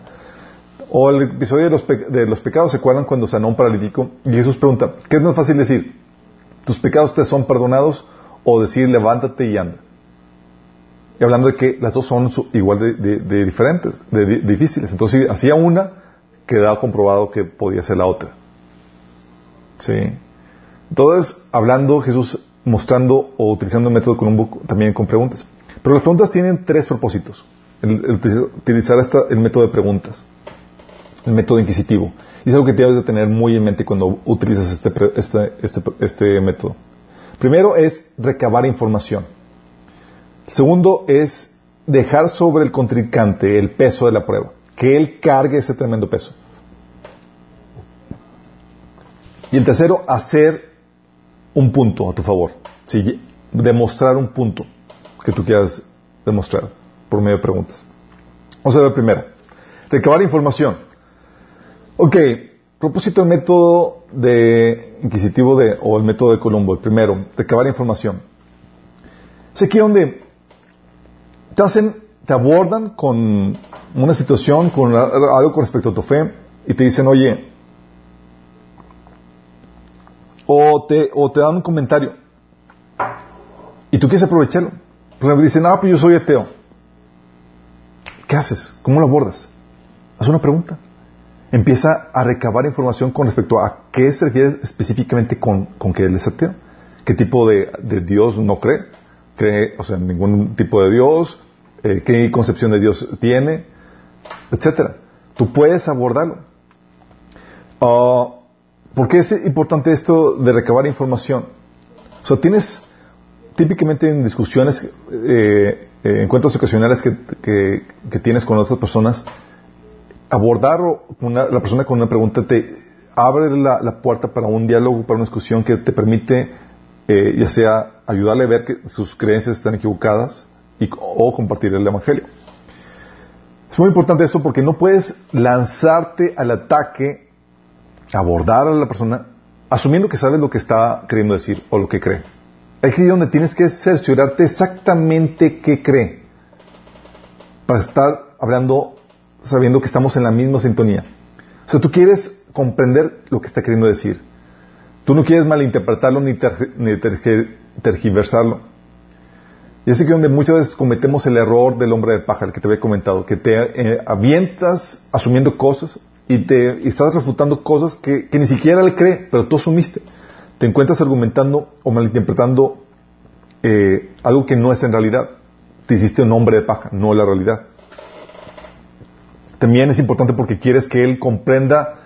O el episodio de los, de los pecados, ¿se acuerdan cuando sanó un paralítico? Y Jesús pregunta, ¿qué es más fácil decir? ¿Tus pecados te son perdonados o decir levántate y anda. Y hablando de que las dos son igual de, diferentes, de, difíciles. Entonces, si hacía una, quedaba comprobado que podía ser la otra. Sí. Entonces, hablando Jesús, mostrando o utilizando el método Columbo también con preguntas. Pero las preguntas tienen tres propósitos. El, utilizar el método de preguntas, el método inquisitivo. Y es algo que debes de tener muy en mente cuando utilizas este, este, este, este método. Primero es recabar información. Segundo es dejar sobre el contrincante el peso de la prueba, que él cargue ese tremendo peso. Y el tercero, hacer un punto a tu favor, demostrar un punto que tú quieras demostrar por medio de preguntas. Vamos a ver primero, recabar información. Ok, propósito del método de inquisitivo de, o el método de Colombo, el primero, recabar información. Es aquí donde te hacen, te abordan con una situación, con algo con respecto a tu fe, y te dicen, oye, o te, o te dan un comentario, y tú quieres aprovecharlo. Por ejemplo, dicen, ah, pues yo soy ateo. ¿Qué haces? ¿Cómo lo abordas? Haz una pregunta. Empieza a recabar información con respecto a qué se refiere específicamente con, con que él es ateo. ¿Qué tipo de, Dios no cree? ¿Cree, o sea, ningún tipo de Dios? Eh, ¿Qué concepción de Dios tiene? Etcétera. Tú puedes abordarlo. Ah, ¿Por qué es importante esto de recabar información? O sea, tienes típicamente en discusiones, eh, eh, encuentros ocasionales que, tienes con otras personas, abordar una, la persona con una pregunta te abre la, puerta para un diálogo, para una discusión que te permite, eh, ya sea ayudarle a ver que sus creencias están equivocadas y, o compartir el Evangelio. Es muy importante esto porque no puedes lanzarte al ataque, abordar a la persona, asumiendo que sabes lo que está queriendo decir o lo que cree. Es donde tienes que cerciorarte exactamente qué cree. Para estar hablando, sabiendo que estamos en la misma sintonía. O sea, tú quieres comprender lo que está queriendo decir. Tú no quieres malinterpretarlo ni, tergiversarlo. Y es aquí donde muchas veces cometemos el error del hombre de paja, el que te había comentado, que te eh, avientas asumiendo cosas y te estás refutando cosas que, que ni siquiera le cree, pero tú asumiste te encuentras argumentando o malinterpretando eh, algo que no es en realidad. Te hiciste un hombre de paja, no la realidad. También es importante porque quieres que él comprenda,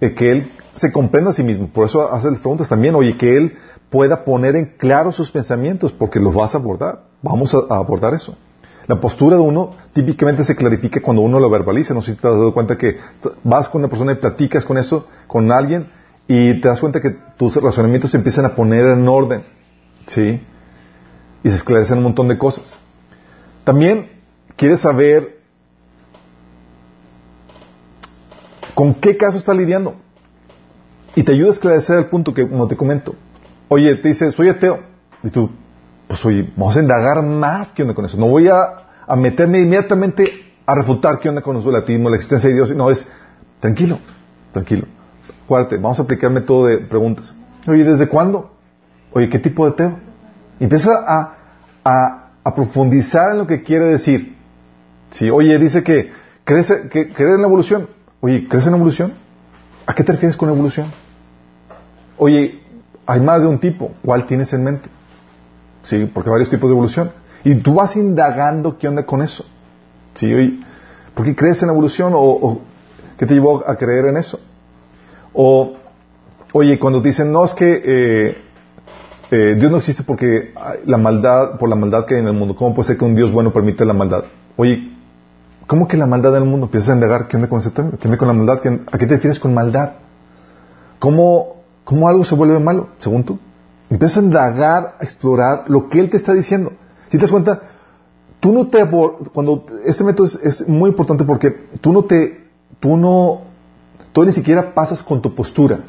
eh, que él se comprenda a sí mismo. Por eso haces las preguntas también, oye, que él pueda poner en claro sus pensamientos, porque los vas a abordar. Vamos a, abordar eso. La postura de uno típicamente se clarifica cuando uno lo verbaliza. No sé si te has dado cuenta que vas con una persona y platicas con eso, con alguien, y te das cuenta que tus razonamientos se empiezan a poner en orden, ¿sí? Y se esclarecen un montón de cosas. También quieres saber con qué caso está lidiando. Y te ayuda a esclarecer el punto que, como te comento, oye, te dice, soy ateo. Y tú, pues oye, vamos a indagar más qué onda con eso. No voy a, a meterme inmediatamente a refutar qué onda con el latismo, la existencia de Dios. No, es, tranquilo, tranquilo vamos a aplicar método de preguntas. Oye, ¿desde cuándo? Oye, ¿qué tipo de ateo? empieza a, a, profundizar en lo que quiere decir. Sí, oye, dice que crece, que cree en la evolución. Oye, ¿crees en la evolución? ¿A qué te refieres con evolución? Oye, hay más de un tipo. ¿Cuál tienes en mente? Sí, porque hay varios tipos de evolución. Y tú vas indagando qué onda con eso. Sí, ¿por qué crees en la evolución o, o qué te llevó a creer en eso? O, oye, cuando dicen, no, es que eh, eh, Dios no existe porque la maldad, por la maldad que hay en el mundo. ¿Cómo puede ser que un Dios bueno permite la maldad? Oye, ¿cómo que la maldad en el mundo? Empiezas a indagar, ¿qué onda con ese término? ¿Qué onda con la maldad? ¿A qué te refieres con maldad? ¿Cómo, ¿Cómo algo se vuelve malo, según tú? Empiezas a indagar, a explorar lo que Él te está diciendo. Si te das cuenta, tú no te... Cuando, este método es, es muy importante porque tú no te... Tú no Tú ni siquiera pasas con tu postura.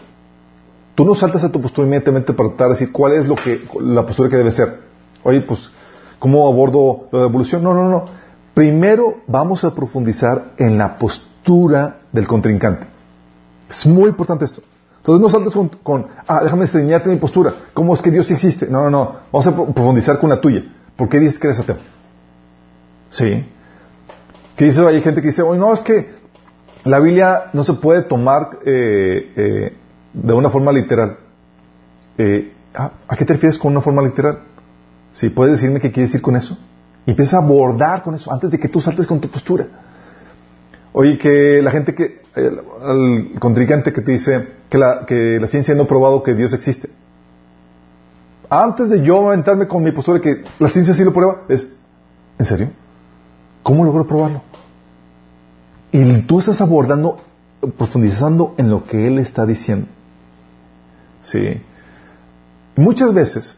Tú no saltas a tu postura inmediatamente para tratar de decir cuál es lo que, la postura que debe ser. Oye, pues, ¿cómo abordo la evolución? No, no, no. Primero vamos a profundizar en la postura del contrincante. Es muy importante esto. Entonces no saltes con, ah, déjame enseñarte mi postura. ¿Cómo es que Dios existe? No, no, no. Vamos a profundizar con la tuya. ¿Por qué dices que eres ateo? Sí. ¿Qué dice? Hay gente que dice, oye, no, es que la Biblia no se puede tomar eh, eh, de una forma literal. Eh, ¿a, qué te refieres con una forma literal? Si puedes decirme qué quiere decir con eso. Empieza a abordar con eso antes de que tú saltes con tu postura. Oye, que la gente que, el, contrincante que te dice que la, que la ciencia no ha probado que Dios existe. Antes de yo aventarme con mi postura que la ciencia sí lo prueba, es, ¿en serio? ¿Cómo logro probarlo? Y tú estás abordando, profundizando en lo que Él está diciendo. Sí. Muchas veces,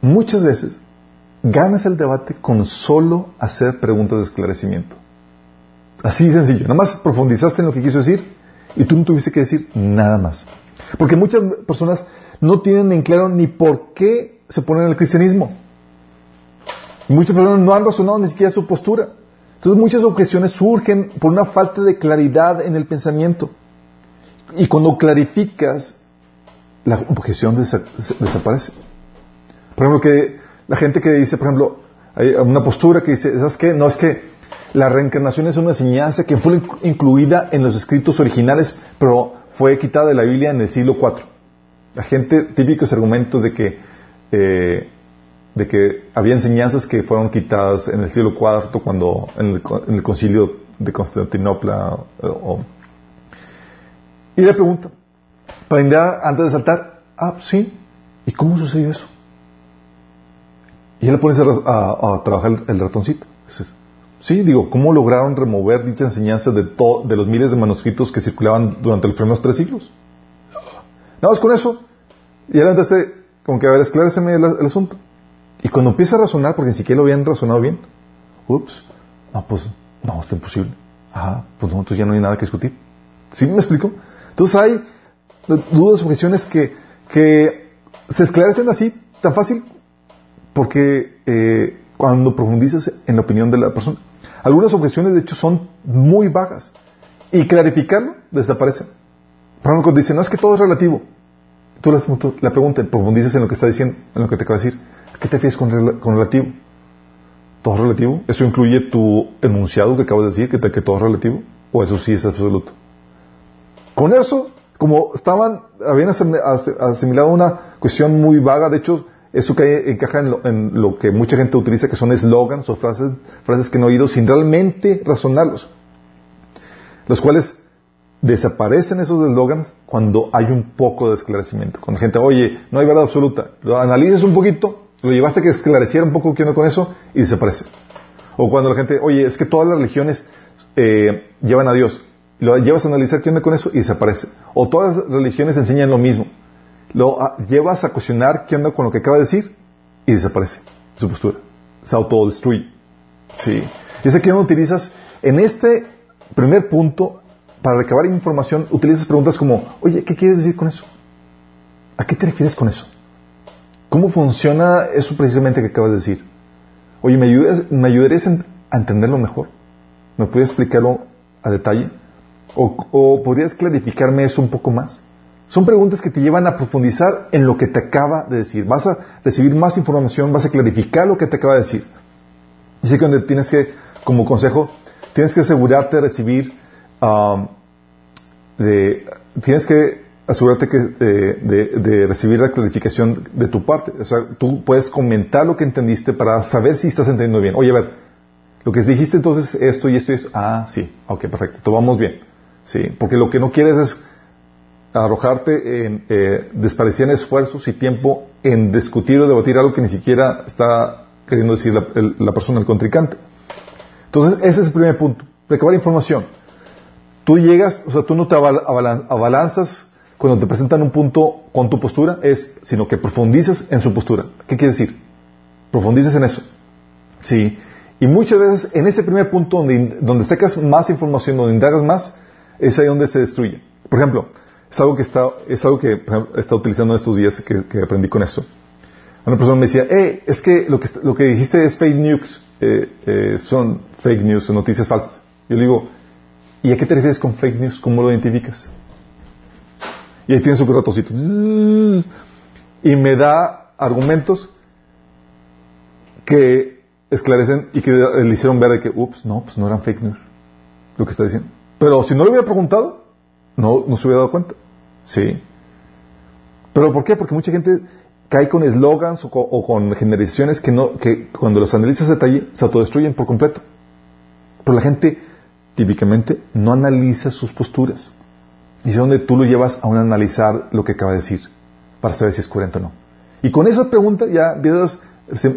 muchas veces, ganas el debate con solo hacer preguntas de esclarecimiento. Así sencillo. Nada más profundizaste en lo que quiso decir Y tú no tuviste que decir nada más. Porque muchas personas no tienen en claro ni por qué se ponen en el cristianismo. Muchas personas no han razonado ni siquiera su postura. Entonces muchas objeciones surgen por una falta de claridad en el pensamiento. Y cuando clarificas, la objeción desaparece. Por ejemplo, que la gente que dice, por ejemplo, hay una postura que dice, ¿sabes qué? No es que la reencarnación es una enseñanza que fue incluida en los escritos originales, pero fue quitada de la Biblia en el siglo IV. La gente, típicos argumentos de que, eh, de que había enseñanzas que fueron quitadas en el siglo IV cuando, en el, concilio de Constantinopla. y le pregunta, para antes de saltar, ah, sí, ¿y cómo sucedió eso? Y él le pone a, trabajar el, ratoncito. Sí, digo, ¿cómo lograron remover dicha enseñanza de, de los miles de manuscritos que circulaban durante los primeros tres siglos? Nada más con eso. Y él antes de, como que, a ver, el, asunto. Y cuando empieza a razonar, porque ni siquiera lo habían razonado bien, ups, no, pues, no, está imposible. Ajá, pues entonces ya no hay nada que discutir. ¿Sí me explico? Entonces hay dudas, objeciones que, que se esclarecen así, tan fácil, porque eh, cuando profundizas en la opinión de la persona. Algunas objeciones, de hecho, son muy vagas. Y clarificarlo desaparece. Por cuando dicen, no es que todo es relativo. Tú la pregunta, profundizas en lo que está diciendo, en lo que te acaba de decir. ¿Qué te fijas con, relativo? ¿Todo es relativo? ¿Eso incluye tu enunciado que acabas de decir, que, que todo es relativo? ¿O eso sí es absoluto? Con eso, como estaban, habían asimilado una cuestión muy vaga, de hecho, eso que encaja en lo, que mucha gente utiliza, que son eslogans o frases, frases que no he oído sin realmente razonarlos. Los cuales desaparecen esos eslogans cuando hay un poco de esclarecimiento. Cuando la gente, oye, no hay verdad absoluta, lo analices un poquito, lo llevaste a que esclareciera un poco qué onda con eso y desaparece. O cuando la gente, oye, es que todas las religiones eh, llevan a Dios, lo llevas a analizar qué onda con eso y desaparece. O todas las religiones enseñan lo mismo lo ah, llevas a cuestionar qué onda con lo que acaba de decir y desaparece su postura. Se autodestruye. Sí. Y ese que no utilizas en este primer punto, para recabar información, utilizas preguntas como, oye, ¿qué quieres decir con eso? ¿A qué te refieres con eso? ¿Cómo funciona eso precisamente que acabas de decir? Oye, ¿me, ayudas, ¿me ayudarías a entenderlo mejor? ¿Me puedes explicarlo a detalle? ¿O, ¿O podrías clarificarme eso un poco más? Son preguntas que te llevan a profundizar en lo que te acaba de decir. Vas a recibir más información, vas a clarificar lo que te acaba de decir. Y sé que donde tienes que, como consejo, tienes que asegurarte de recibir, de, tienes que asegurarte que, de, recibir la clarificación de tu parte. O sea, tú puedes comentar lo que entendiste para saber si estás entendiendo bien. Oye, a ver, lo que dijiste entonces esto y esto y esto. Ah, sí, ok, perfecto, todo vamos bien. Sí, porque lo que no quieres es arrojarte en eh, en esfuerzos y tiempo en discutir o debatir algo que ni siquiera está queriendo decir la, persona, el contrincante. Entonces, ese es el primer punto, recabar información. Tú llegas, o sea, tú no te abalanzas cuando te presentan un punto con tu postura, es, sino que profundizas en su postura. ¿Qué quiere decir? Profundizas en eso. Sí. Y muchas veces en ese primer punto donde, donde sacas más información, donde indagas más, es ahí donde se destruye. Por ejemplo, es algo que está, es algo que estado utilizando estos días que, aprendí con esto. Una persona me decía, eh, es que lo que, lo que dijiste es fake news, eh, eh, son fake news, noticias falsas. Yo le digo, ¿y a qué te refieres con fake news? ¿Cómo lo identificas? Y ahí tiene su ratoncito. Y me da argumentos que esclarecen y que le hicieron ver de que, ups, no, pues no eran fake news, lo que está diciendo. Pero si no le hubiera preguntado, no, no se hubiera dado cuenta. Sí. ¿Pero por qué? Porque mucha gente cae con eslogans o, con generalizaciones que, no, que cuando los analizas a detalle se autodestruyen por completo. Pero la gente típicamente no analiza sus posturas. Y es donde tú lo llevas a un analizar lo que acaba de decir para saber si es coherente o no. Y con esa pregunta ya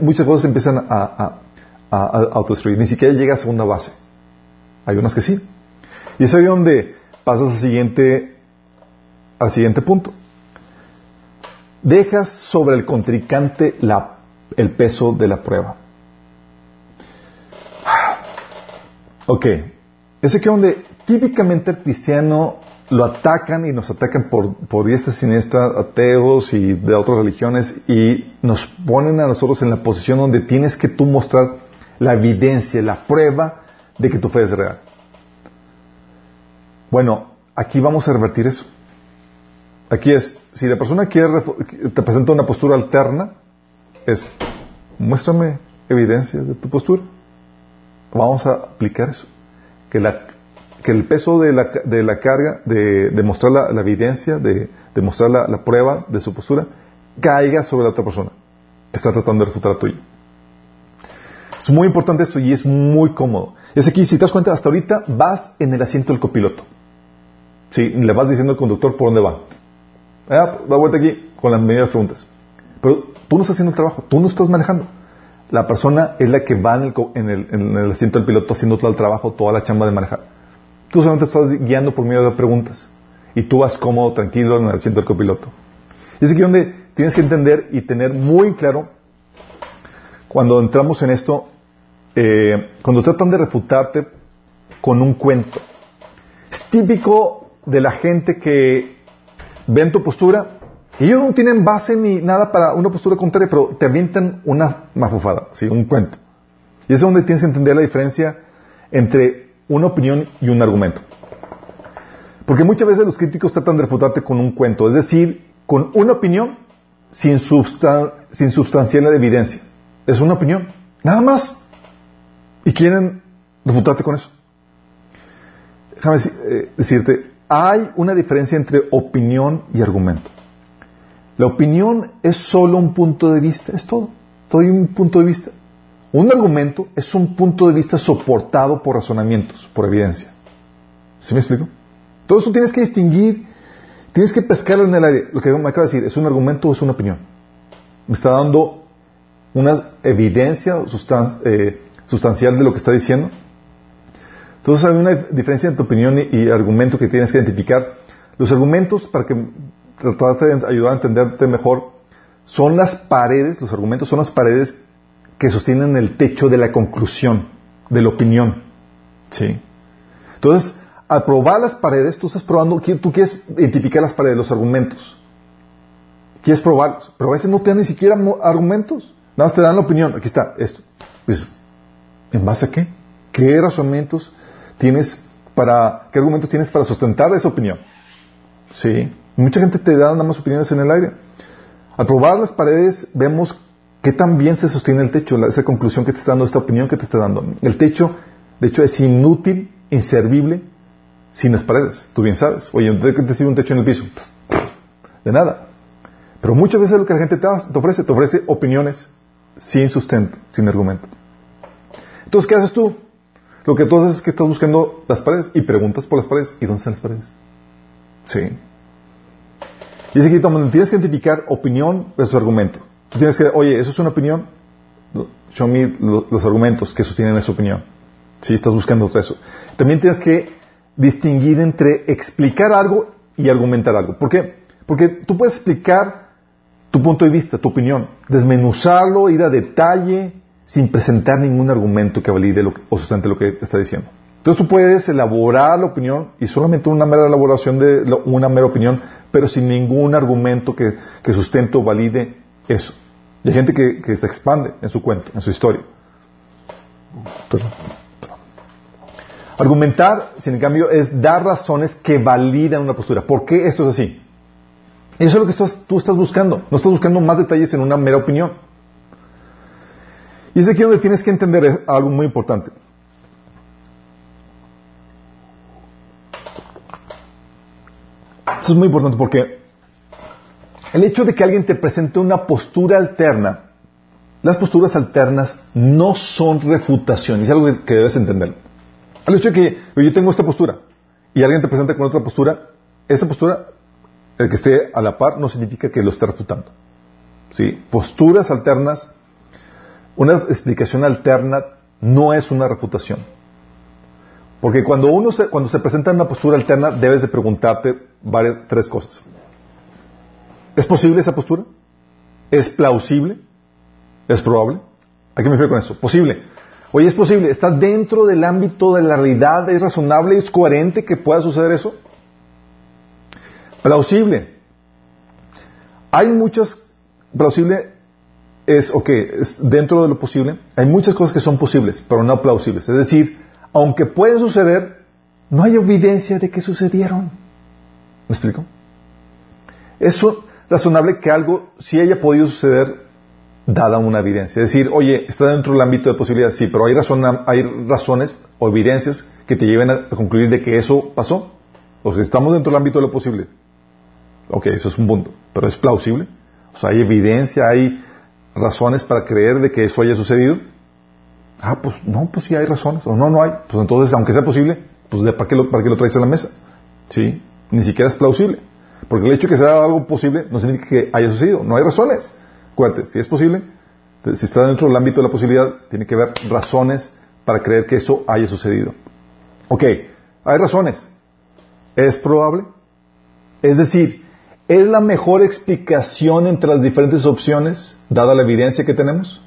muchas cosas empiezan a, a, a, autodestruir. Ni siquiera llega a segunda base. Hay unas que sí. Y es ahí donde pasas al siguiente al siguiente punto. Dejas sobre el contrincante el peso de la prueba. Ok, ese que donde típicamente el cristiano lo atacan y nos atacan por, por diestra y siniestra, ateos y de otras religiones, y nos ponen a nosotros en la posición donde tienes que tú mostrar la evidencia, la prueba de que tu fe es real. Bueno, aquí vamos a revertir eso. Aquí es, si la persona quiere, te presenta una postura alterna, es, muéstrame evidencia de tu postura. Vamos a aplicar eso. Que, la, que el peso de la, de la carga, de, de mostrar la, evidencia, de, de mostrar la, prueba de su postura, caiga sobre la otra persona está tratando de refutar a tuyo. Es muy importante esto y es muy cómodo. Es aquí, si te das cuenta, hasta ahorita vas en el asiento del copiloto. Sí, le vas diciendo al conductor por dónde va. Ah, da vuelta aquí con las medidas preguntas. Pero tú no estás haciendo el trabajo, tú no estás manejando. La persona es la que va en el, en el, asiento del piloto haciendo todo el trabajo, toda la chamba de manejar. Tú solamente estás guiando por medio de preguntas. Y tú vas cómodo, tranquilo en el asiento del copiloto. Y es aquí donde tienes que entender y tener muy claro, cuando entramos en esto, eh, cuando tratan de refutarte con un cuento. Es típico de la gente que ven tu postura y ellos no tienen base ni nada para una postura contraria, pero te avientan una mafufada, ¿sí? un cuento. Y es donde tienes que entender la diferencia entre una opinión y un argumento. Porque muchas veces los críticos tratan de refutarte con un cuento, es decir, con una opinión sin, sin substancial evidencia. Es una opinión, nada más. Y quieren refutarte con eso. Déjame eh, decirte, hay una diferencia entre opinión y argumento. La opinión es solo un punto de vista, es todo. Todo un punto de vista. Un argumento es un punto de vista soportado por razonamientos, por evidencia. ¿Sí me explico? Todo eso tienes que distinguir, tienes que pescarlo en el aire. Lo que me acaba de decir, ¿es un argumento o es una opinión? Me está dando una evidencia eh, sustancial de lo que está diciendo. Entonces hay una diferencia entre opinión y argumento que tienes que identificar. Los argumentos, para que tratarte de ayudar a entenderte mejor, son las paredes, los argumentos son las paredes que sostienen el techo de la conclusión, de la opinión. ¿Sí? Entonces, al probar las paredes, tú estás probando, tú quieres identificar las paredes, los argumentos. Quieres probarlos, pero a veces no te dan ni siquiera argumentos. Nada más te dan la opinión. Aquí está, esto. Pues, ¿en base a qué? ¿Qué razonamientos tienes para, qué argumentos tienes para sustentar esa opinión? Sí. Mucha gente te da nada más opiniones en el aire. Al probar las paredes vemos que también se sostiene el techo, esa conclusión que te está dando, esta opinión que te está dando. El techo, de hecho, es inútil, inservible, sin las paredes. Tú bien sabes. Oye, ¿de qué te sirve un techo en el piso? Pues, de nada. Pero muchas veces lo que la gente te, ofrece, te ofrece opiniones sin sustento, sin argumento. Entonces, ¿qué haces tú? Lo que tú haces es que estás buscando las paredes y preguntas por las paredes. ¿Y dónde están las paredes? Sí. Es aquí donde tienes que identificar opinión versus argumento. Tú tienes que, oye, ¿eso es una opinión? Show me los argumentos que sostienen esa opinión. Si estás buscando eso. También tienes que distinguir entre explicar algo y argumentar algo. ¿Por qué? Porque tú puedes explicar tu punto de vista, tu opinión, desmenuzarlo, ir a detalle, sin presentar ningún argumento que valide o sustente lo que está diciendo. Entonces tú puedes elaborar la opinión y solamente una mera elaboración de una mera opinión, pero sin ningún argumento que, que sustente o valide eso. Y hay gente que, se expande en su cuento, en su historia. Argumentar, sin cambio, es dar razones que validan una postura. ¿Por qué esto es así? Eso es lo que tú estás buscando. No estás buscando más detalles en una mera opinión. Y es aquí donde tienes que entender algo muy importante. Esto es muy importante porque el hecho de que alguien te presente una postura alterna, las posturas alternas no son refutación, es algo que debes entender. El hecho de que yo tengo esta postura y alguien te presenta con otra postura, esa postura, el que esté a la par, no significa que lo esté refutando. ¿Sí? Posturas alternas, una explicación alterna no es una refutación. Porque cuando uno se, cuando se presenta en una postura alterna, debes de preguntarte varias, tres cosas. ¿Es posible esa postura? ¿Es plausible? ¿Es probable? ¿A qué me refiero con eso? Posible. Oye, ¿es posible? ¿Está dentro del ámbito de la realidad? ¿Es razonable? ¿Es coherente que pueda suceder eso? Plausible. Hay muchas, plausible es, ok, es dentro de lo posible, hay muchas cosas que son posibles, pero no plausibles. Es decir, aunque pueden suceder, no hay evidencia de que sucedieron. ¿Me explico? Es razonable que algo sí haya podido suceder dada una evidencia. Es decir, oye, está dentro del ámbito de posibilidades, sí, pero hay, hay razones o evidencias que te lleven a concluir de que eso pasó. O sea, estamos dentro del ámbito de lo posible. Ok, eso es un punto. Pero es plausible. O sea, hay evidencia, hay razones para creer de que eso haya sucedido. Ah, pues no, pues sí hay razones. O no, no hay. Pues entonces, aunque sea posible, pues ¿para qué lo, para qué lo traes a la mesa? ¿Sí? Ni siquiera es plausible. Porque el hecho de que sea algo posible no significa que haya sucedido. No hay razones. Acuérdate, si es posible, si está dentro del ámbito de la posibilidad, tiene que haber razones para creer que eso haya sucedido. Ok, hay razones. ¿Es probable? Es decir, ¿es la mejor explicación entre las diferentes opciones, dada la evidencia que tenemos?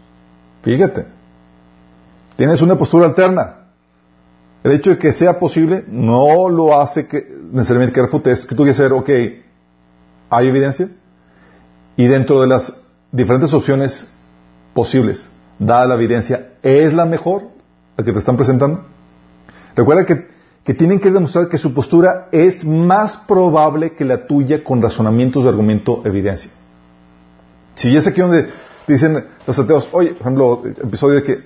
Fíjate. Tienes una postura alterna. El hecho de que sea posible no lo hace que necesariamente que refute. Es que tú quieres saber, ok, ¿hay evidencia? Y dentro de las diferentes opciones posibles, dada la evidencia, ¿es la mejor la que te están presentando? Recuerda que, tienen que demostrar que su postura es más probable que la tuya con razonamientos de argumento evidencia. Si es aquí donde dicen los ateos, oye, por ejemplo, episodio de que,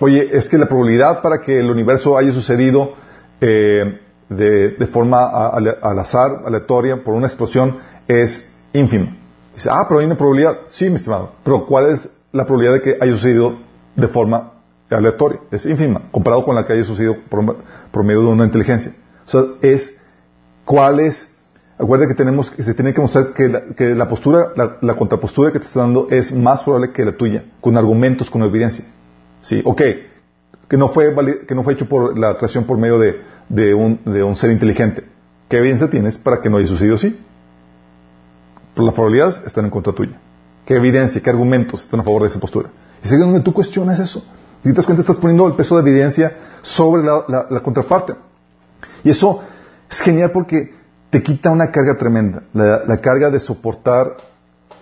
oye, es que la probabilidad para que el universo haya sucedido eh, de, forma al azar, aleatoria, por una explosión, es ínfima. Dice, ah, pero hay una probabilidad. Sí, mi estimado. Pero ¿cuál es la probabilidad de que haya sucedido de forma aleatoria? Es ínfima, comparado con la que haya sucedido por, medio de una inteligencia. O sea, es cuál es. Acuérdate que tenemos que se tiene que mostrar que la, que la postura, la, contrapostura que te está dando es más probable que la tuya, con argumentos, con evidencia. Sí, ok, que no fue que no fue hecho por la atracción por medio de, un, ser inteligente. ¿Qué evidencia tienes para que no haya sucedido así? Pero las probabilidades están en contra tuya. ¿Qué evidencia, qué argumentos están a favor de esa postura? Y es donde tú cuestionas eso. Si te das cuenta, estás poniendo el peso de evidencia sobre la, contraparte. Y eso es genial porque te quita una carga tremenda. La, carga de soportar,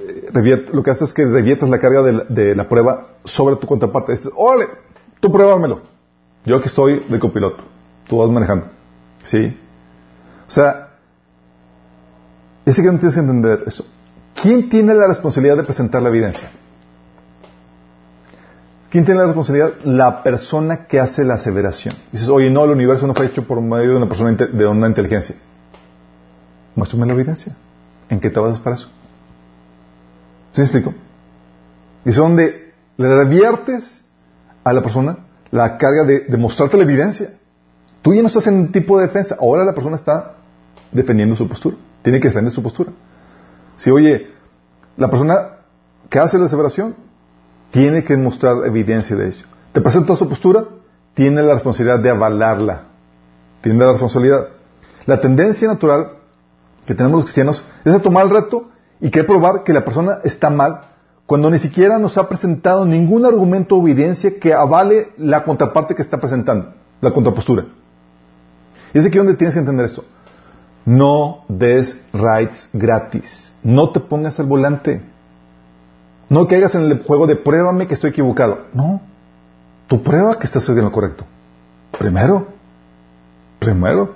eh, lo que hace es que reviertas la carga de la, prueba sobre tu contraparte. Dices, órale, tú pruébamelo. Yo aquí estoy de copiloto. Tú vas manejando. ¿Sí? O sea, ese que no tienes que entender eso. ¿Quién tiene la responsabilidad de presentar la evidencia? ¿Quién tiene la responsabilidad? La persona que hace la aseveración. Dices, oye, no, el universo no fue hecho por medio de una persona de una inteligencia. Muéstrame la evidencia. ¿En qué te basas para eso? ¿Sí me explico? Y es donde le reviertes a la persona la carga de, mostrarte la evidencia. Tú ya no estás en un tipo de defensa. Ahora la persona está defendiendo su postura. Tiene que defender su postura. Si, oye, la persona que hace la aseveración tiene que mostrar evidencia de ello. Te presenta su postura, tiene la responsabilidad de avalarla. Tiene la responsabilidad. La tendencia natural que tenemos los cristianos es a tomar el reto y que probar que la persona está mal cuando ni siquiera nos ha presentado ningún argumento o evidencia que avale la contraparte que está presentando, la contrapostura. Y es aquí donde tienes que entender esto. No des rights gratis. No te pongas al volante. No caigas en el juego de pruébame que estoy equivocado. No. Tu prueba que estás en lo correcto. Primero. Primero.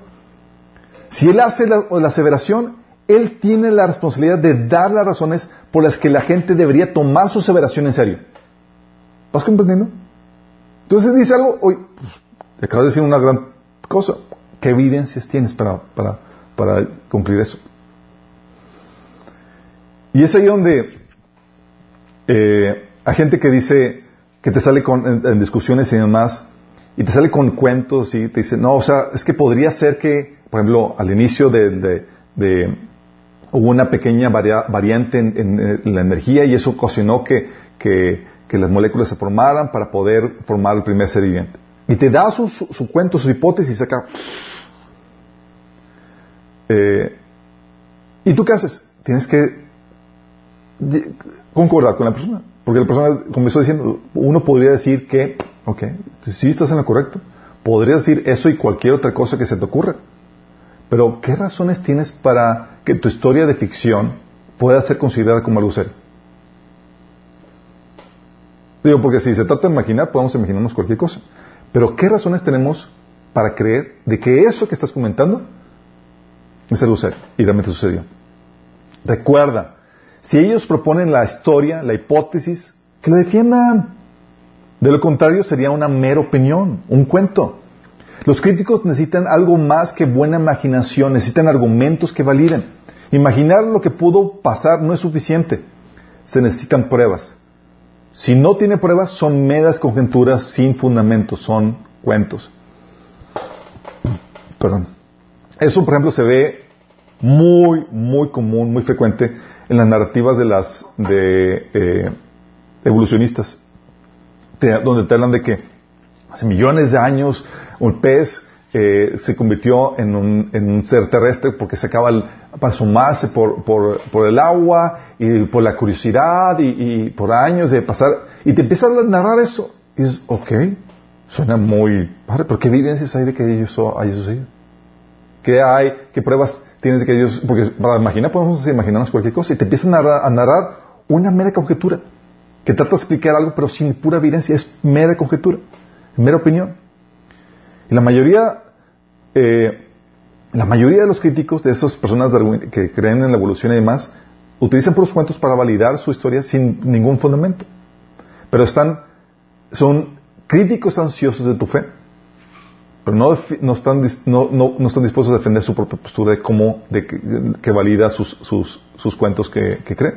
Si él hace la, la aseveración, él tiene la responsabilidad de dar las razones por las que la gente debería tomar su aseveración en serio. ¿Vas comprendiendo? Entonces dice algo, hoy, pues, acabas de decir una gran cosa. ¿Qué evidencias tienes para, para para eso. Y es ahí donde eh, hay gente que dice, que te sale con, en, discusiones y demás, y te sale con cuentos y te dice, no, o sea, es que podría ser que, por ejemplo, al inicio de, hubo una pequeña variante en, la energía y eso ocasionó que, que, las moléculas se formaran para poder formar el primer ser viviente. Y te da su, su, su cuento, su hipótesis acá. Eh, ¿Y tú qué haces? Tienes que concordar con la persona. Porque la persona comenzó diciendo, uno podría decir que, ok, si estás en lo correcto, podría decir eso y cualquier otra cosa que se te ocurra. Pero, ¿qué razones tienes para que tu historia de ficción pueda ser considerada como algo serio? Digo, porque si se trata de imaginar, podemos imaginarnos cualquier cosa. Pero, ¿qué razones tenemos para creer de que eso que estás comentando es algo serio y realmente sucedió? Recuerda, si ellos proponen la historia, la hipótesis, que la defiendan. De lo contrario, sería una mera opinión, un cuento. Los críticos necesitan algo más que buena imaginación, necesitan argumentos que validen. Imaginar lo que pudo pasar no es suficiente. Se necesitan pruebas. Si no tiene pruebas, son meras conjeturas sin fundamento, son cuentos. Perdón. Eso, por ejemplo, se ve muy, muy común, muy frecuente en las narrativas de las de eh, evolucionistas, donde te hablan de que hace millones de años un pez eh, se convirtió en un, en un, ser terrestre porque se acaba para sumarse por, por, por, el agua y por la curiosidad y, por años de pasar. Y te empiezas a narrar eso. Y dices, ok, suena muy padre, pero ¿qué evidencias hay de que eso haya sucedido? ¿Qué hay? ¿Qué pruebas tienes que ellos.? Porque para imaginar podemos imaginarnos cualquier cosa y te empiezan a narrar, a narrar una mera conjetura que trata de explicar algo pero sin pura evidencia, es mera conjetura, mera opinión. Y la mayoría, eh, la mayoría de los críticos, de esas personas que creen en la evolución y demás, utilizan puros cuentos para validar su historia sin ningún fundamento. Pero están, son críticos ansiosos de tu fe, pero no, están, no, no, están dispuestos a defender su propia postura de cómo, de que, valida sus, sus, sus cuentos que, que creen.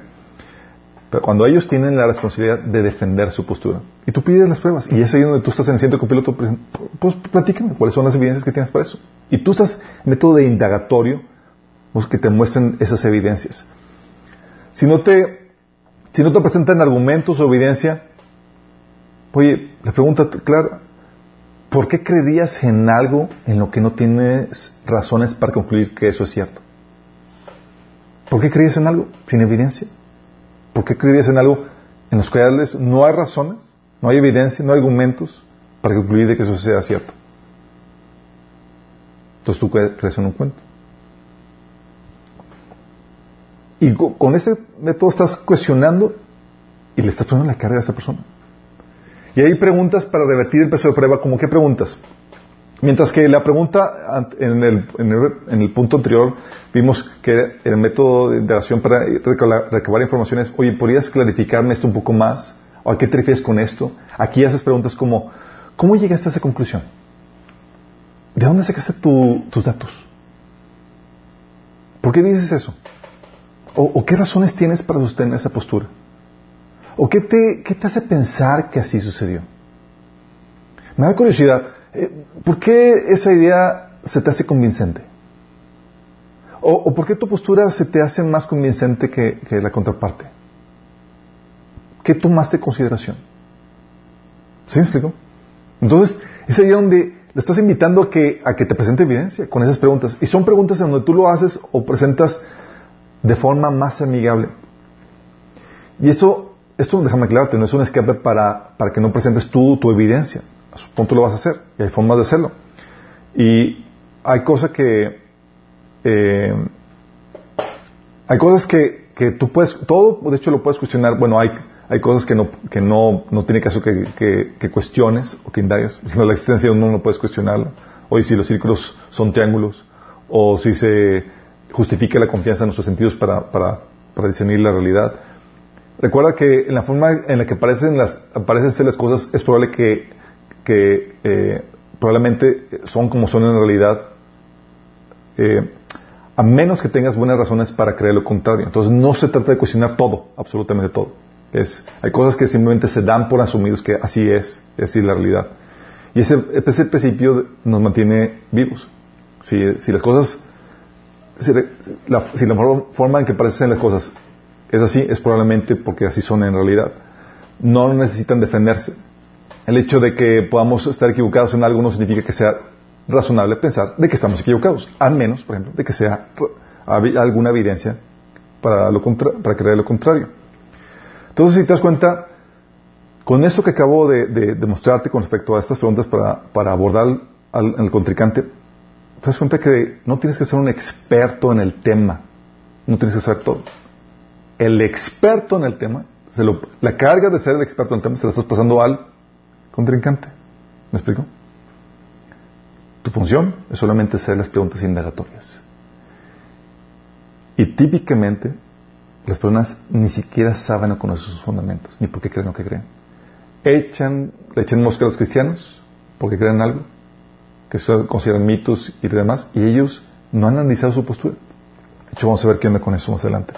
Pero cuando ellos tienen la responsabilidad de defender su postura, y tú pides las pruebas, y es ahí donde tú estás en el centro copiloto, pues platícame cuáles son las evidencias que tienes para eso. Y tú estás en método de indagatorio, pues que te muestren esas evidencias. Si no te, si no te presentan argumentos o evidencia, oye, la pregunta clara, ¿por qué creerías en algo en lo que no tienes razones para concluir que eso es cierto? ¿Por qué creías en algo sin evidencia? ¿Por qué creerías en algo en los cuales no hay razones, no hay evidencia, no hay argumentos para concluir de que eso sea cierto? Entonces tú crees en un cuento. Y con ese método estás cuestionando y le estás poniendo la carga a esa persona. Y hay preguntas para revertir el peso de prueba, como qué preguntas. Mientras que la pregunta en el, en el, punto anterior vimos que el método de indagación para recabar información es, oye, ¿podrías clarificarme esto un poco más? ¿O a qué te refieres con esto? Aquí haces preguntas como, ¿cómo llegaste a esa conclusión? ¿De dónde sacaste tus datos? ¿Por qué dices eso? ¿O, qué razones tienes para sostener esa postura? ¿O qué te, qué te hace pensar que así sucedió? Me da curiosidad. Eh, ¿por qué esa idea se te hace convincente? ¿O, por qué tu postura se te hace más convincente que, la contraparte? ¿Qué tomaste en consideración? ¿Sí me explico? Entonces, es ahí donde lo estás invitando a que, a que te presente evidencia con esas preguntas. Y son preguntas en donde tú lo haces o presentas de forma más amigable. Y eso, esto déjame aclararte, no es un escape para, para que no presentes tú tu evidencia a su punto lo vas a hacer y hay formas de hacerlo. Y hay cosas que eh, hay cosas que, que, tú puedes, todo de hecho lo puedes cuestionar, bueno, hay, hay cosas que no, que no, no tiene caso que, que, cuestiones o que indagues, la existencia de uno no puedes cuestionarlo, o si los círculos son triángulos, o si se justifica la confianza en nuestros sentidos para, para, para discernir la realidad. Recuerda que en la forma en la que aparecen las, aparecen las cosas es probable que eh, probablemente son como son en realidad, eh, a menos que tengas buenas razones para creer lo contrario. Entonces no se trata de cuestionar todo, absolutamente todo. Hay cosas que simplemente se dan por asumidos que así es, es la realidad. Y ese, principio nos mantiene vivos. Si, las cosas, si la, si la forma en que parecen las cosas es así, es probablemente porque así son en realidad. No necesitan defenderse el hecho de que podamos estar equivocados en algo no significa que sea razonable pensar de que estamos equivocados, al menos, por ejemplo, de que sea alguna evidencia para, lo para creer lo contrario. Entonces, si te das cuenta, con eso que acabo de, demostrarte con respecto a estas preguntas para, abordar al, contrincante, te das cuenta que no tienes que ser un experto en el tema. No tienes que saber todo. El experto en el tema, la carga de ser el experto en el tema se la estás pasando al contrincante. ¿Me explico? Tu función es solamente hacer las preguntas indagatorias. Y típicamente las personas ni siquiera saben o conocen sus fundamentos, ni por qué creen lo que creen. Echan, le echan mosca a los cristianos porque creen en algo, que se consideran mitos y demás, y ellos no han analizado su postura. De hecho, vamos a ver qué onda con eso más adelante.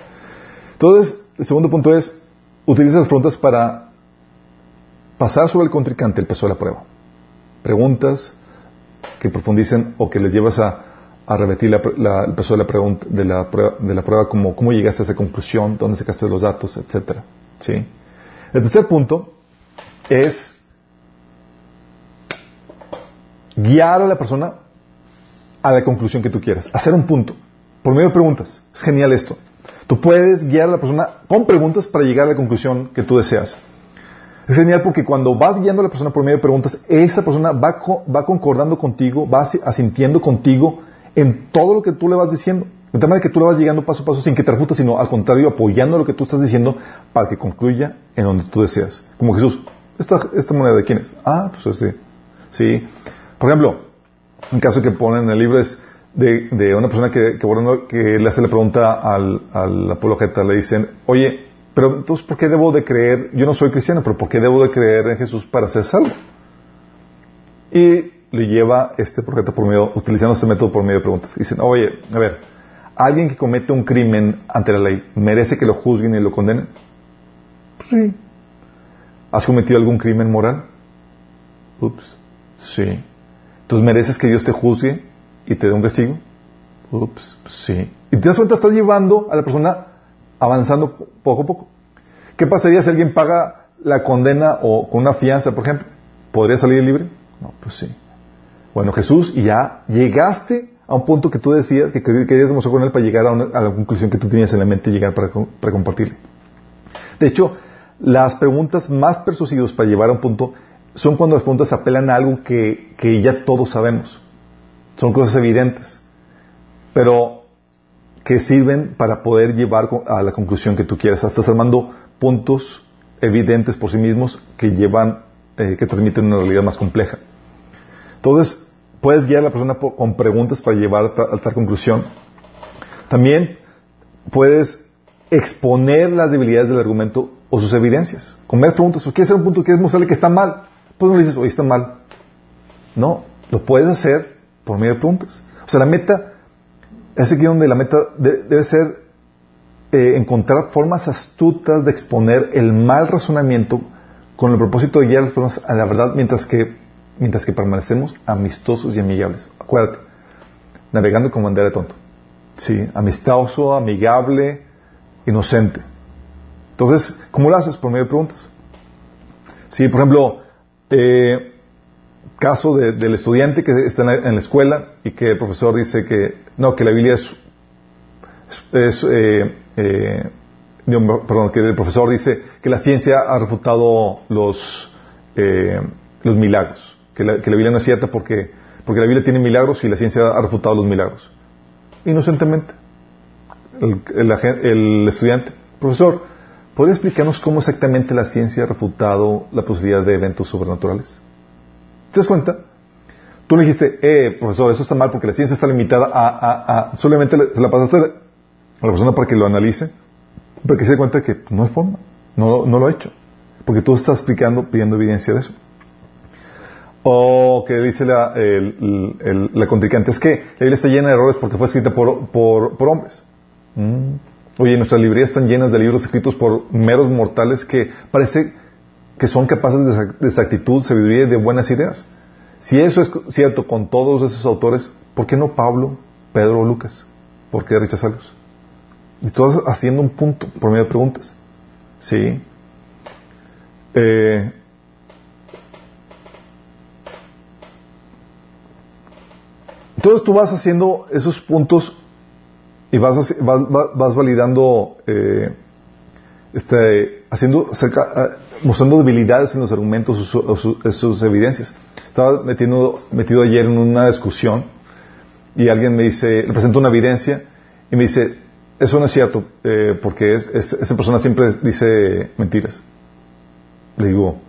Entonces, el segundo punto es, utiliza las preguntas para pasar sobre el contrincante el peso de la prueba. Preguntas que profundicen o que les llevas a, repetir el peso de la, pregunta, de la prueba, de la prueba como cómo llegaste a esa conclusión, dónde sacaste los datos, etcétera. ¿Sí? El tercer punto es guiar a la persona a la conclusión que tú quieras, hacer un punto, por medio de preguntas. Es genial esto. Tú puedes guiar a la persona con preguntas para llegar a la conclusión que tú deseas. Es genial porque cuando vas guiando a la persona por medio de preguntas, esa persona va, va concordando contigo, va asintiendo contigo en todo lo que tú le vas diciendo. De tal manera que tú le vas llegando paso a paso sin que te refutas, sino al contrario, apoyando lo que tú estás diciendo para que concluya en donde tú deseas. Como Jesús, ¿esta, esta moneda de quién es? Ah, pues sí. Sí. Por ejemplo, un caso que ponen en el libro es de, de una persona que, que, le hace la pregunta al, al apologeta, le dicen, oye, pero entonces, ¿por qué debo de creer? Yo no soy cristiano, pero ¿por qué debo de creer en Jesús para ser salvo? Y le lleva este profeta por medio, utilizando este método por medio de preguntas. Dicen, oye, a ver, ¿alguien que comete un crimen ante la ley merece que lo juzguen y lo condenen? Pues sí. ¿Has cometido algún crimen moral? Ups, sí. ¿Entonces mereces que Dios te juzgue y te dé un castigo? Ups, sí. Y te das cuenta, estás llevando a la persona avanzando poco a poco. ¿Qué pasaría si alguien paga la condena o con una fianza, por ejemplo? ¿Podría salir libre? No, pues sí. Bueno, Jesús, y ya llegaste a un punto que tú decías, que querías demostrar con él para llegar a, la conclusión que tú tenías en la mente y llegar para, para compartirle. De hecho, las preguntas más persuasivas para llevar a un punto son cuando las preguntas apelan a algo que, que ya todos sabemos. Son cosas evidentes. Pero que sirven para poder llevar a la conclusión que tú quieres. Estás armando puntos evidentes por sí mismos que llevan, eh, que transmiten una realidad más compleja. Entonces, puedes guiar a la persona con preguntas para llevar a, tal conclusión. También puedes exponer las debilidades del argumento o sus evidencias. Con ver preguntas, ¿quieres hacer un punto? ¿Quieres mostrarle que está mal? Pues no le dices, oye, está mal. No, lo puedes hacer por medio de preguntas. O sea, la meta es aquí donde la meta debe ser eh, encontrar formas astutas de exponer el mal razonamiento con el propósito de guiar las personas a la verdad mientras que, mientras que permanecemos amistosos y amigables. Acuérdate, navegando con bandera de tonto. Sí, amistoso, amigable, inocente. Entonces, ¿cómo lo haces? Por medio de preguntas. Sí, por ejemplo, eh, caso del estudiante que está en la, escuela y que el profesor dice que no, que la Biblia es, eh, eh, perdón, que el profesor dice que la ciencia ha refutado los, eh, los milagros, que la, que la, Biblia no es cierta porque, porque la Biblia tiene milagros y la ciencia ha refutado los milagros. Inocentemente, el estudiante, profesor, ¿podría explicarnos cómo exactamente la ciencia ha refutado la posibilidad de eventos sobrenaturales? ¿Te das cuenta? Tú le dijiste, eh, profesor, eso está mal porque la ciencia está limitada a, a, solamente se la pasaste a la persona para que lo analice, para que se dé cuenta que no hay forma, no, no lo ha hecho, porque tú estás explicando, pidiendo evidencia de eso. O que dice la, el, la contrincante, es que la Biblia está llena de errores porque fue escrita por, por, por hombres. Mm. Oye, nuestras librerías están llenas de libros escritos por meros mortales que parece que son capaces de exactitud, sabiduría y de buenas ideas. Si eso es cierto con todos esos autores, ¿por qué no Pablo, Pedro o Lucas? ¿Por qué rechazarlos? Y todas haciendo un punto por medio de preguntas. ¿Sí? Eh, entonces tú vas haciendo esos puntos y vas, vas, validando, eh, este, haciendo, mostrando debilidades en los argumentos o sus, evidencias. Estaba metido ayer en una discusión y alguien me dice, le presento una evidencia y me dice, eso no es cierto, eh, porque es, esa persona siempre dice mentiras. Le digo,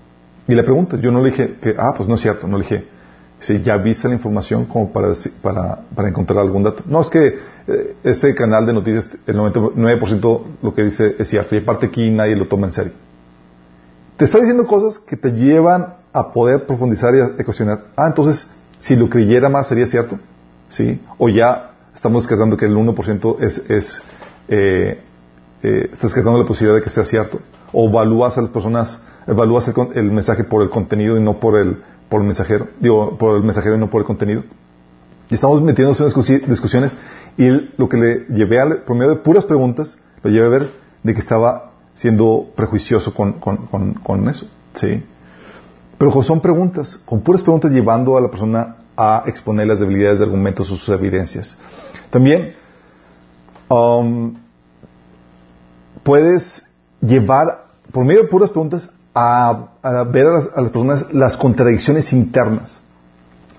y le pregunto, yo no le dije que, ah, pues no es cierto, no le dije, si ya viste la información como para, para, para encontrar algún dato. No, es que eh, ese canal de noticias, el 99% lo que dice es cierto, y aparte aquí nadie lo toma en serio. Te está diciendo cosas que te llevan a poder profundizar y a cuestionar. Ah, entonces, si lo creyera más, ¿sería cierto? ¿Sí? O ya estamos descartando que el 1% es, es eh, eh, estás descartando la posibilidad de que sea cierto. O evalúas a las personas, evalúas el, mensaje por el contenido y no por el, por el mensajero. Digo, por el mensajero y no por el contenido. Y estamos metiéndonos en discusiones y lo que le llevé al, por medio de puras preguntas, lo llevé a ver de que estaba siendo prejuicioso con, con, con, eso. ¿sí? Pero son preguntas, con puras preguntas llevando a la persona a exponer las debilidades de argumentos o sus evidencias. También um, puedes llevar, por medio de puras preguntas, a, ver a las, a las, personas las contradicciones internas.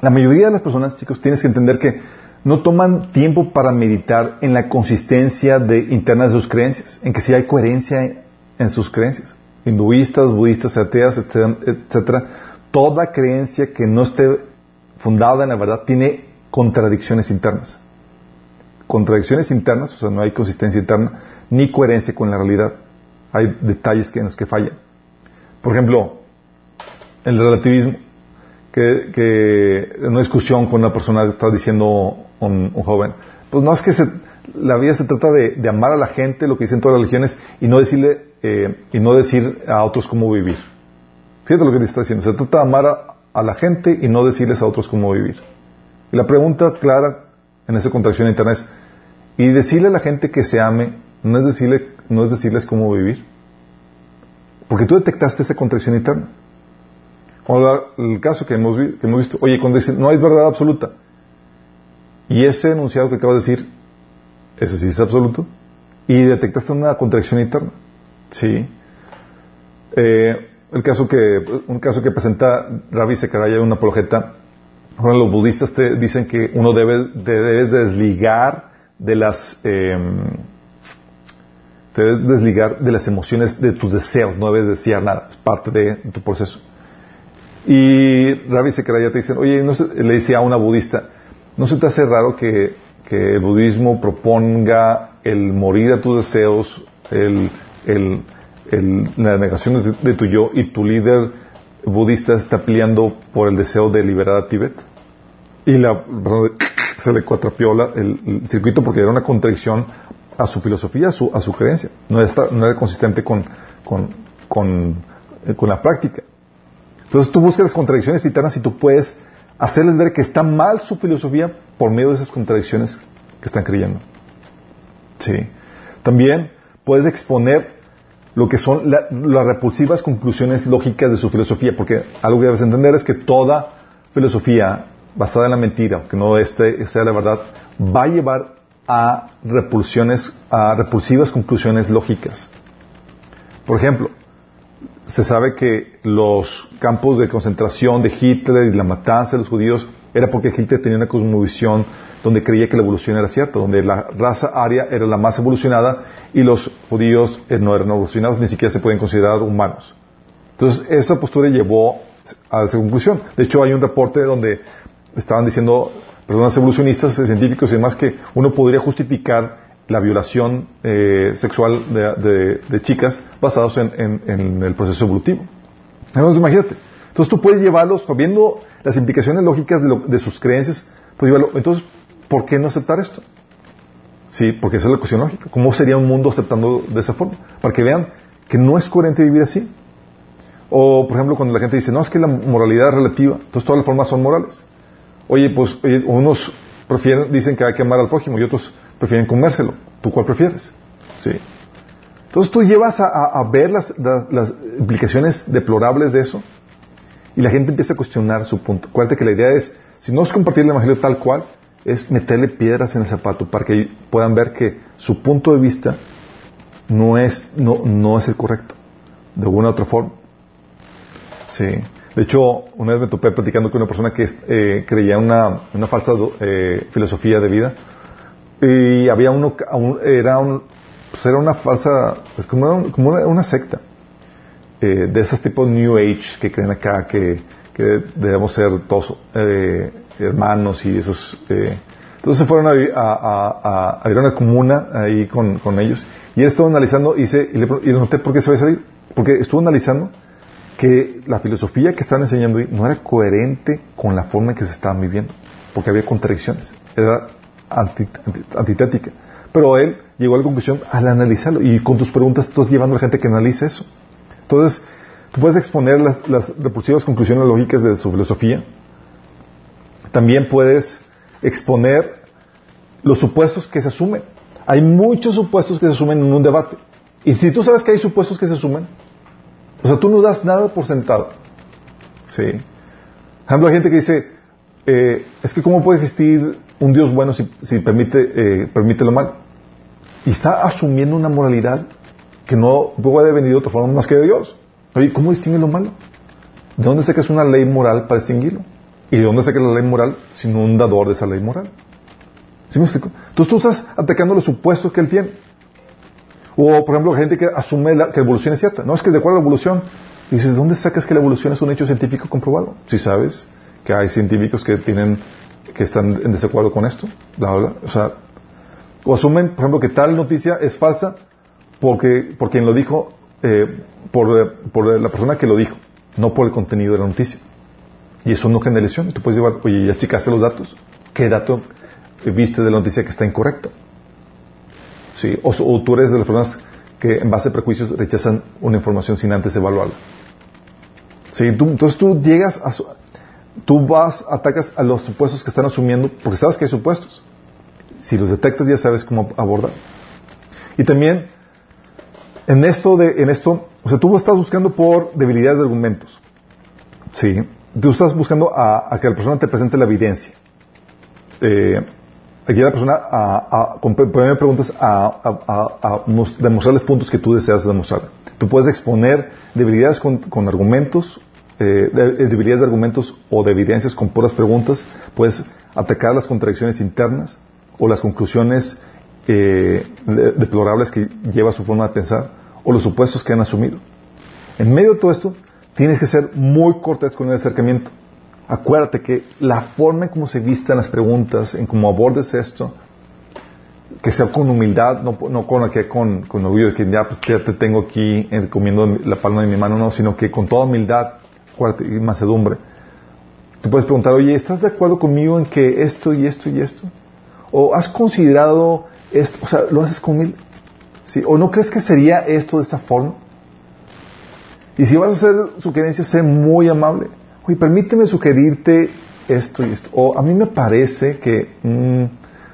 La mayoría de las personas, chicos, tienes que entender que no toman tiempo para meditar en la consistencia de, interna de sus creencias, en que si hay coherencia en, sus creencias. Hinduistas, budistas, ateas, etcétera, toda creencia que no esté fundada en la verdad tiene contradicciones internas. Contradicciones internas, o sea, no hay consistencia interna, ni coherencia con la realidad. Hay detalles que en los que fallan. Por ejemplo, el relativismo, que, que en una discusión con una persona está diciendo un, joven. Pues no es que la vida se trata de, amar a la gente, lo que dicen todas las religiones, y no decirle eh, y no decir a otros cómo vivir. Fíjate lo que te está diciendo. Se trata de amar a, la gente y no decirles a otros cómo vivir. Y la pregunta clara en esa contracción interna es, ¿y decirle a la gente que se ame no es, decirle, no es decirles cómo vivir? Porque tú detectaste esa contracción interna. Como el caso que hemos, que hemos visto, oye, cuando dicen, no hay verdad absoluta, y ese enunciado que acabas de decir, ese sí es absoluto. Y detectaste una contradicción interna. Sí. Eh, el caso que, un caso que presenta Ravi Sekaraya en una apologeta, ahora los budistas te dicen que uno debe, debes desligar de las, eh, te debes desligar de las emociones de tus deseos, no debes desear nada, es parte de tu proceso. Y Ravi Sekaraya te dice, oye, no le decía a una budista, ¿No se te hace raro que, el budismo proponga el morir a tus deseos, el, la negación de tu, yo y tu líder budista está peleando por el deseo de liberar a Tíbet? Y la, se le cuatrapió el, circuito porque era una contradicción a su filosofía, a su, a su creencia. No era, no era consistente con, con, con, eh, con la práctica. Entonces tú buscas las contradicciones internas y tú puedes hacerles ver que está mal su filosofía por medio de esas contradicciones que están creyendo. Sí. También puedes exponer lo que son las repulsivas conclusiones lógicas de su filosofía, porque algo que debes entender es que toda filosofía basada en la mentira, que no este sea la verdad, va a llevar a repulsiones, a repulsivas conclusiones lógicas. Por ejemplo, se sabe que los campos de concentración de Hitler y la matanza de los judíos era porque Hitler tenía una cosmovisión donde creía que la evolución era cierta, donde la raza aria era la más evolucionada y los judíos eh, no eran evolucionados, ni siquiera se pueden considerar humanos. Entonces, esa postura llevó a esa conclusión. De hecho, hay un reporte donde estaban diciendo personas evolucionistas, científicos y demás, que uno podría justificar la violación eh, sexual de, chicas basados en, el proceso evolutivo. Entonces, imagínate. Entonces tú puedes llevarlos, viendo las implicaciones lógicas de, sus creencias, pues llevarlo. Entonces, ¿por qué no aceptar esto? Sí, porque esa es la cuestión lógica. ¿Cómo sería un mundo aceptando de esa forma? Para que vean que no es coherente vivir así. O, por ejemplo, cuando la gente dice, no, es que la moralidad es relativa, entonces todas las formas son morales. Oye, pues unos prefieren, dicen que hay que amar al prójimo y otros prefieren comérselo. ¿Tú cuál prefieres? ¿Sí? Entonces tú llevas a, ver las, implicaciones deplorables de eso y la gente empieza a cuestionar su punto. Acuérdate que la idea es, si no es compartir el Evangelio tal cual, es meterle piedras en el zapato para que puedan ver que su punto de vista no es, no, no es el correcto, de alguna u otra forma. Sí. De hecho, una vez me topé platicando con una persona que eh, creía una, una falsa eh, filosofía de vida y había uno, era, un, pues era una falsa, pues como, como una, secta eh, de esos tipos New Age que creen acá que, debemos ser todos hermanos y esos... entonces se fueron a, a, a, a, una comuna ahí con, con ellos. Y él estaba analizando y, y, le, y le noté por qué se había salido. Porque estuvo analizando que la filosofía que estaban enseñando no era coherente con la forma en que se estaban viviendo, porque había contradicciones, era antitética. Pero él llegó a la conclusión al analizarlo y con tus preguntas estás llevando a la gente que analice eso. Entonces, tú puedes exponer las, repulsivas conclusiones lógicas de su filosofía. También puedes exponer los supuestos que se asumen. Hay muchos supuestos que se asumen en un debate. Y si tú sabes que hay supuestos que se asumen, o sea, tú no das nada por sentado. ¿Sí? Por ejemplo, hay gente que dice, eh, es que ¿cómo puede existir un Dios bueno si, permite, eh, permite lo malo? Y está asumiendo una moralidad que no puede venir de otra forma más que de Dios. Oye, ¿cómo distingue lo malo? ¿De dónde sacas una ley moral para distinguirlo? ¿Y de dónde sacas la ley moral sino un dador de esa ley moral? ¿Sí me explico? Entonces tú estás atacando los supuestos que él tiene. O, por ejemplo, gente que asume que la evolución es cierta. No, es que de acuerdo a la evolución. dices, ¿dónde sacas que la evolución es un hecho científico comprobado? Si sabes que hay científicos que tienen, que están en desacuerdo con esto. O sea, o asumen, por ejemplo, que tal noticia es falsa porque, por quien lo dijo, eh, por, por, la persona que lo dijo, no por el contenido de la noticia. Y eso no genera lesión. Tú puedes llevar, oye, ya checaste los datos. ¿Qué dato viste de la noticia que está incorrecto? ¿sí? O, tú eres de las personas que en base a prejuicios rechazan una información sin antes evaluarla. ¿Sí? entonces tú llegas a... Tú vas, atacas a los supuestos que están asumiendo porque sabes que hay supuestos. Si los detectas ya sabes cómo abordar. Y también en esto de, en esto, o sea, tú estás buscando por debilidades de argumentos. Sí. Tú estás buscando a, que la persona te presente la evidencia. Eh, aquí la persona a, a, preguntas a, demostrarles puntos que tú deseas demostrar. Tú puedes exponer debilidades con, argumentos, eh, debilidades de argumentos o de evidencias con puras preguntas. Puedes atacar las contradicciones internas o las conclusiones eh, deplorables que lleva su forma de pensar o los supuestos que han asumido. En medio de todo esto, tienes que ser muy cortés con el acercamiento acuérdate que la forma en cómo se vistan las preguntas, en cómo abordes esto, que sea con humildad, no, no con, con, con orgullo de que ya, pues, ya te tengo aquí comiendo la palma de mi mano, no, sino que con toda humildad, y mansedumbre. Tú puedes preguntar, oye, ¿estás de acuerdo conmigo en que esto y esto y esto? ¿O has considerado esto? O sea, ¿lo haces con? ¿Sí? ¿O no crees que sería esto de esa forma? Y si vas a hacer sugerencias, sé muy amable oye, permíteme sugerirte esto y esto. O a mí me parece que, mm,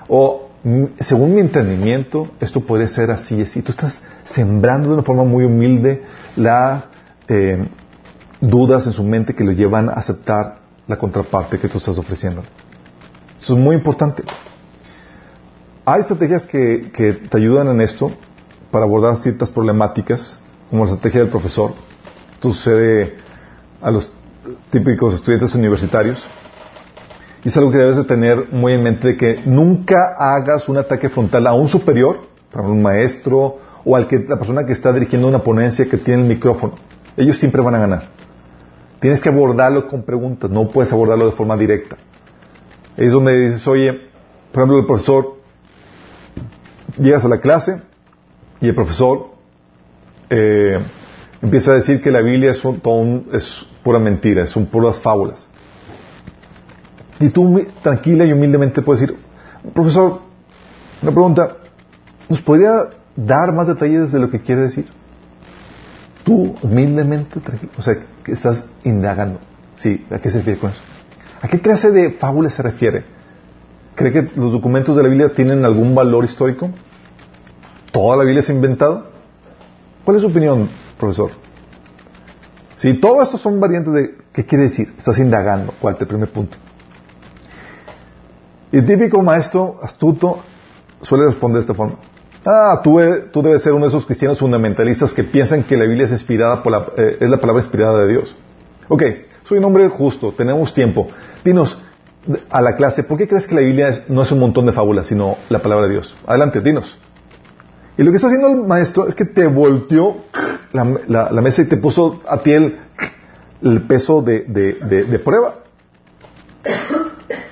o mm, según mi entendimiento, esto puede ser así y así. Tú estás sembrando de una forma muy humilde las eh, dudas en su mente que lo llevan a aceptar la contraparte que tú estás ofreciendo. Eso es muy importante. Hay estrategias que, que te ayudan en esto para abordar ciertas problemáticas, como la estrategia del profesor. Esto sucede a los típicos estudiantes universitarios. Y es algo que debes de tener muy en mente de que nunca hagas un ataque frontal a un superior, a un maestro o que la persona que está dirigiendo una ponencia que tiene el micrófono. Ellos siempre van a ganar. Tienes que abordarlo con preguntas, no puedes abordarlo de forma directa. Es donde dices, oye, por ejemplo, el profesor, llegas a la clase y el profesor eh, empieza a decir que la Biblia es, es pura mentira, son puras fábulas. Y tú tranquila y humildemente puedes decir, profesor, una pregunta, ¿nos podría dar más detalles de lo que quiere decir? Tú humildemente, o sea, estás indagando. Sí, ¿a qué se refiere con eso? ¿A qué clase de fábulas se refiere? ¿Cree que los documentos de la Biblia tienen algún valor histórico? ¿Toda la Biblia es inventada? ¿Cuál es su opinión, profesor? Si todo esto son variantes de qué quiere decir, estás indagando, cuál es el primer punto. El típico maestro astuto suele responder de esta forma. Ah, tú, eh, tú, debes ser uno de esos cristianos fundamentalistas que piensan que la Biblia es inspirada por la, eh, es la palabra inspirada de Dios. Ok, soy un hombre justo, tenemos tiempo. Dinos a la clase, ¿por qué crees que la Biblia no es un montón de fábulas, sino la palabra de Dios? Adelante, dinos. Y lo que está haciendo el maestro es que te volteó la, mesa y te puso a ti el, peso de prueba.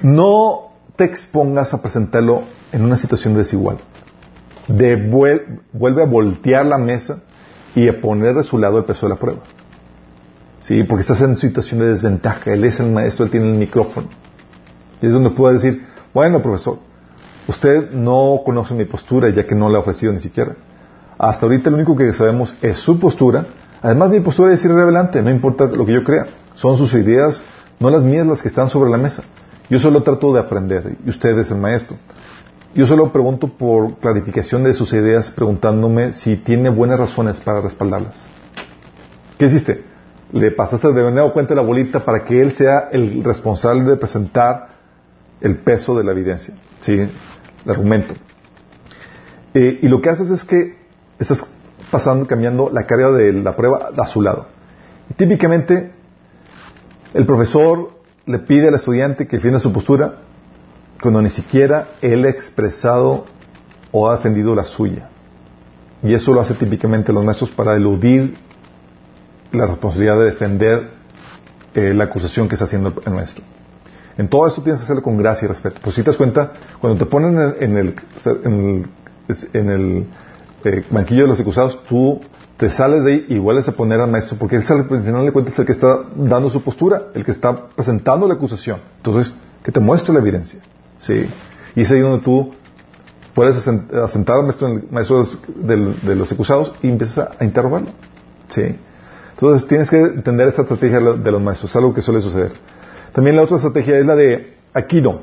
No te expongas a presentarlo en una situación desigual. Vuelve a voltear la mesa y a poner de su lado el peso de la prueba. Sí, porque estás en situación de desventaja. Él es el maestro, él tiene el micrófono. Y es donde puedo decir, bueno, profesor, usted no conoce mi postura ya que no le ha ofrecido ni siquiera. Hasta ahorita lo único que sabemos es su postura. Además, mi postura es irrelevante, no importa lo que yo crea. Son sus ideas, no las mías las que están sobre la mesa. Yo solo trato de aprender y usted es el maestro. Yo solo pregunto por clarificación de sus ideas, preguntándome si tiene buenas razones para respaldarlas. ¿Qué hiciste? Le pasaste de nuevo cuenta la bolita para que él sea el responsable de presentar el peso de la evidencia, ¿sí? el argumento. Eh, y lo que haces es que estás pasando, cambiando la carga de la prueba a su lado. Y típicamente, el profesor le pide al estudiante que defienda su postura cuando ni siquiera él ha expresado o ha defendido la suya. Y eso lo hace típicamente los maestros para eludir la responsabilidad de defender eh, la acusación que está haciendo el maestro. En todo esto tienes que hacerlo con gracia y respeto. Pues si te das cuenta, cuando te ponen en el, en el, eh, banquillo de los acusados, tú te sales de ahí y vuelves a poner al maestro, porque él al final de cuentas el que está dando su postura, el que está presentando la acusación. Entonces, que te muestre la evidencia. ¿Sí? Y es ahí donde tú puedes asentar al maestro, maestro de los acusados y empiezas a, interrogarlo. ¿sí? Entonces, tienes que entender esta estrategia de los maestros, es algo que suele suceder. También la otra estrategia es la de Aikido.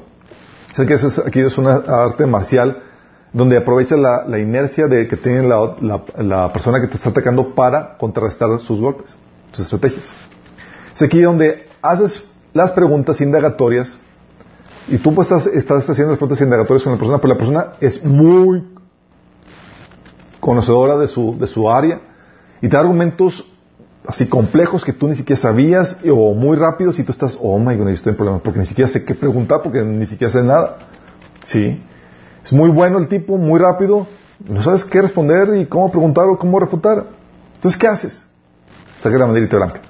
Sé que Aikido es una arte marcial donde aprovecha la, inercia de que tiene la, persona que te está atacando para contrarrestar sus golpes, sus estrategias. Es aquí donde haces las preguntas indagatorias y tú pues estás, estás haciendo las preguntas indagatorias con la persona, pero la persona es muy conocedora de su, de su área y te da argumentos así complejos que tú ni siquiera sabías o muy rápidos y tú estás, oh my god, estoy en problemas porque ni siquiera sé qué preguntar porque ni siquiera sé nada. Sí. Es muy bueno el tipo, muy rápido, no sabes qué responder y cómo preguntar o cómo refutar. Entonces, ¿qué haces? Saca la banderita blanca.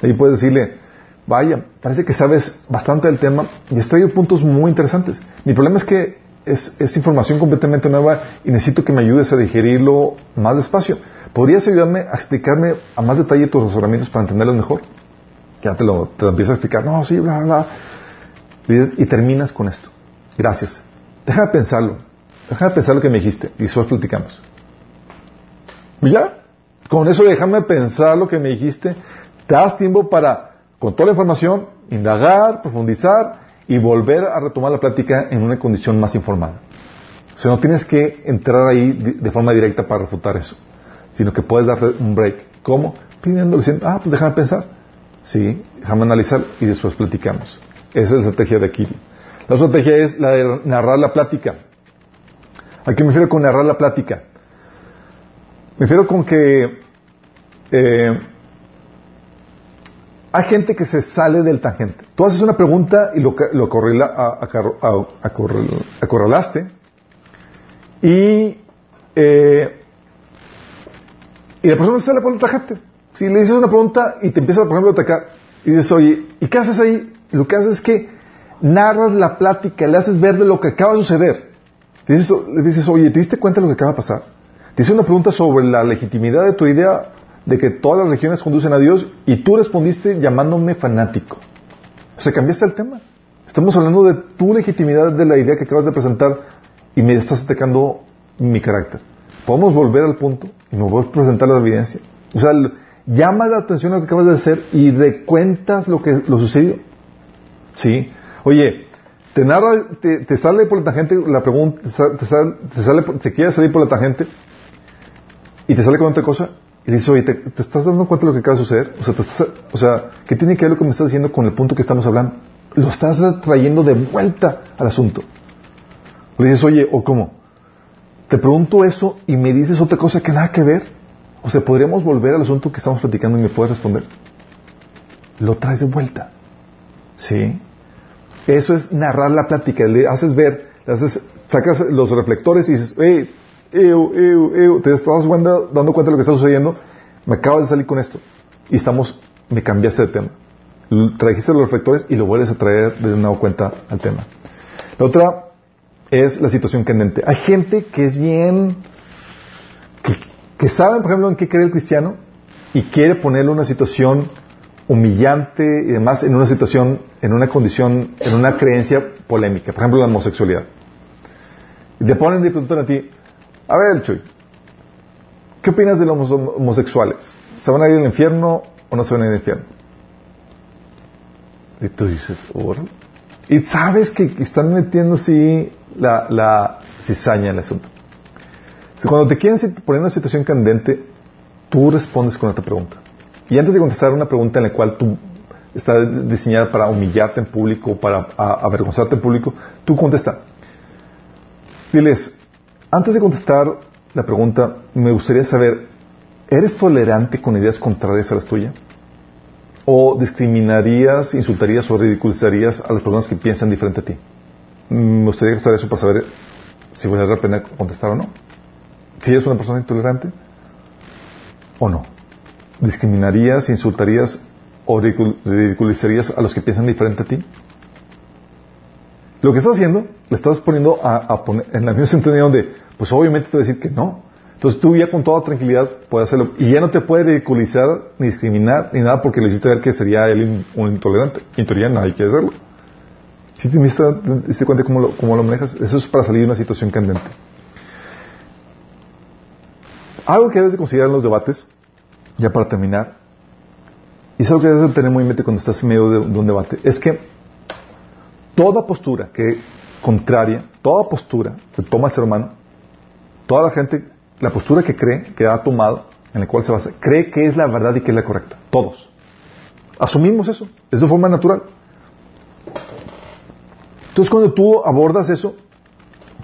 Ahí puedes decirle, vaya, parece que sabes bastante del tema y has traído puntos muy interesantes. Mi problema es que es, información completamente nueva y necesito que me ayudes a digerirlo más despacio. ¿Podrías ayudarme a explicarme a más detalle tus razonamientos para entenderlos mejor? Ya te lo, te empiezas a explicar, no, sí, bla, bla. Y, y terminas con esto. Gracias. Déjame pensarlo. Déjame pensar lo que me dijiste. Y después platicamos. ¿Y ya? Con eso déjame pensar lo que me dijiste. Te das tiempo para, con toda la información, indagar, profundizar y volver a retomar la plática en una condición más informada. O sea, no tienes que entrar ahí de forma directa para refutar eso, sino que puedes darle un break. ¿Cómo? Pidiéndole diciendo, ah, pues déjame pensar. Sí, déjame analizar y después platicamos. Esa es la estrategia de aquí. La estrategia es la de narrar la plática. ¿A qué me refiero con narrar la plática? Me refiero con que eh, hay gente que se sale del tangente. Tú haces una pregunta y lo, lo acorralaste y, eh, y la persona se sale por el tangente. Si le dices una pregunta y te empieza, por ejemplo, a atacar y dices, oye, ¿y qué haces ahí? Lo que haces es que narras la plática, le haces ver de lo que acaba de suceder. Le dices, oye, ¿te diste cuenta de lo que acaba de pasar? Te hice una pregunta sobre la legitimidad de tu idea de que todas las religiones conducen a Dios y tú respondiste llamándome fanático. O sea, cambiaste el tema. Estamos hablando de tu legitimidad de la idea que acabas de presentar y me estás atacando mi carácter. Podemos volver al punto y me a presentar la evidencia. O sea, llama la atención a lo que acabas de hacer y recuentas lo que lo sucedió. ¿Sí? Oye, te narra, te, sale por la tangente la pregunta, te sale, te sale, te quiere salir por la tangente y te sale con otra cosa y dices, oye, ¿te, estás dando cuenta de lo que acaba de suceder? O sea, o sea, ¿qué tiene que ver lo que me estás diciendo con el punto que estamos hablando? Lo estás trayendo de vuelta al asunto. Le dices, oye, ¿o cómo? Te pregunto eso y me dices otra cosa que nada que ver. O sea, podríamos volver al asunto que estamos platicando y me puedes responder. lo traes de vuelta. ¿Sí? Eso es narrar la plática. Le haces ver, le haces, sacas los reflectores y dices, hey, ew, ew, ew, te estás dando cuenta de lo que está sucediendo. Me acabas de salir con esto. Y estamos, me cambiaste de tema. Trajiste los reflectores y lo vuelves a traer de nuevo cuenta al tema. La otra es la situación candente. Hay gente que es bien, que, que sabe, por ejemplo, en qué cree el cristiano y quiere ponerle una situación humillante y demás en una situación, en una condición, en una creencia polémica. Por ejemplo, la homosexualidad. Te ponen y preguntan a ti, a ver, Chuy, ¿qué opinas de los homosexuales? ¿Se van a ir al infierno o no se van a ir al infierno? Y tú dices. Y sabes que, están metiendo así la, cizaña en el asunto. Cuando te quieren poner en una situación candente, tú respondes con otra pregunta. Y antes de contestar una pregunta en la cual tú está diseñada para humillarte en público, para avergonzarte en público, tú contesta. Diles, antes de contestar la pregunta, me gustaría saber, ¿eres tolerante con ideas contrarias a las tuyas? ¿O discriminarías, insultarías o ridiculizarías a las personas que piensan diferente a ti? Me gustaría saber eso para saber si vale la pena contestar o no. Si eres una persona intolerante o no discriminarías, insultarías o ridiculizarías a los que piensan diferente a ti? Lo que estás haciendo, le estás poniendo a, poner en la misma sintonía donde, pues obviamente te va decir que no. Entonces tú ya con toda tranquilidad puedes hacerlo. Y ya no te puede ridiculizar, ni discriminar, ni nada porque le hiciste ver que sería él un intolerante. En teoría nadie quiere hacerlo. Si te diste cuenta cómo lo, cómo lo manejas, eso es para salir de una situación candente. Algo que debes de considerar en los debates ya para terminar, y es algo que debes tener muy en mente cuando estás en medio de, un debate, es que toda postura que contraria, toda postura que toma el ser humano, toda la gente, la postura que cree, que ha tomado, en la cual se basa, cree que es la verdad y que es la correcta. Todos. Asumimos eso. Es de forma natural. Entonces cuando tú abordas eso,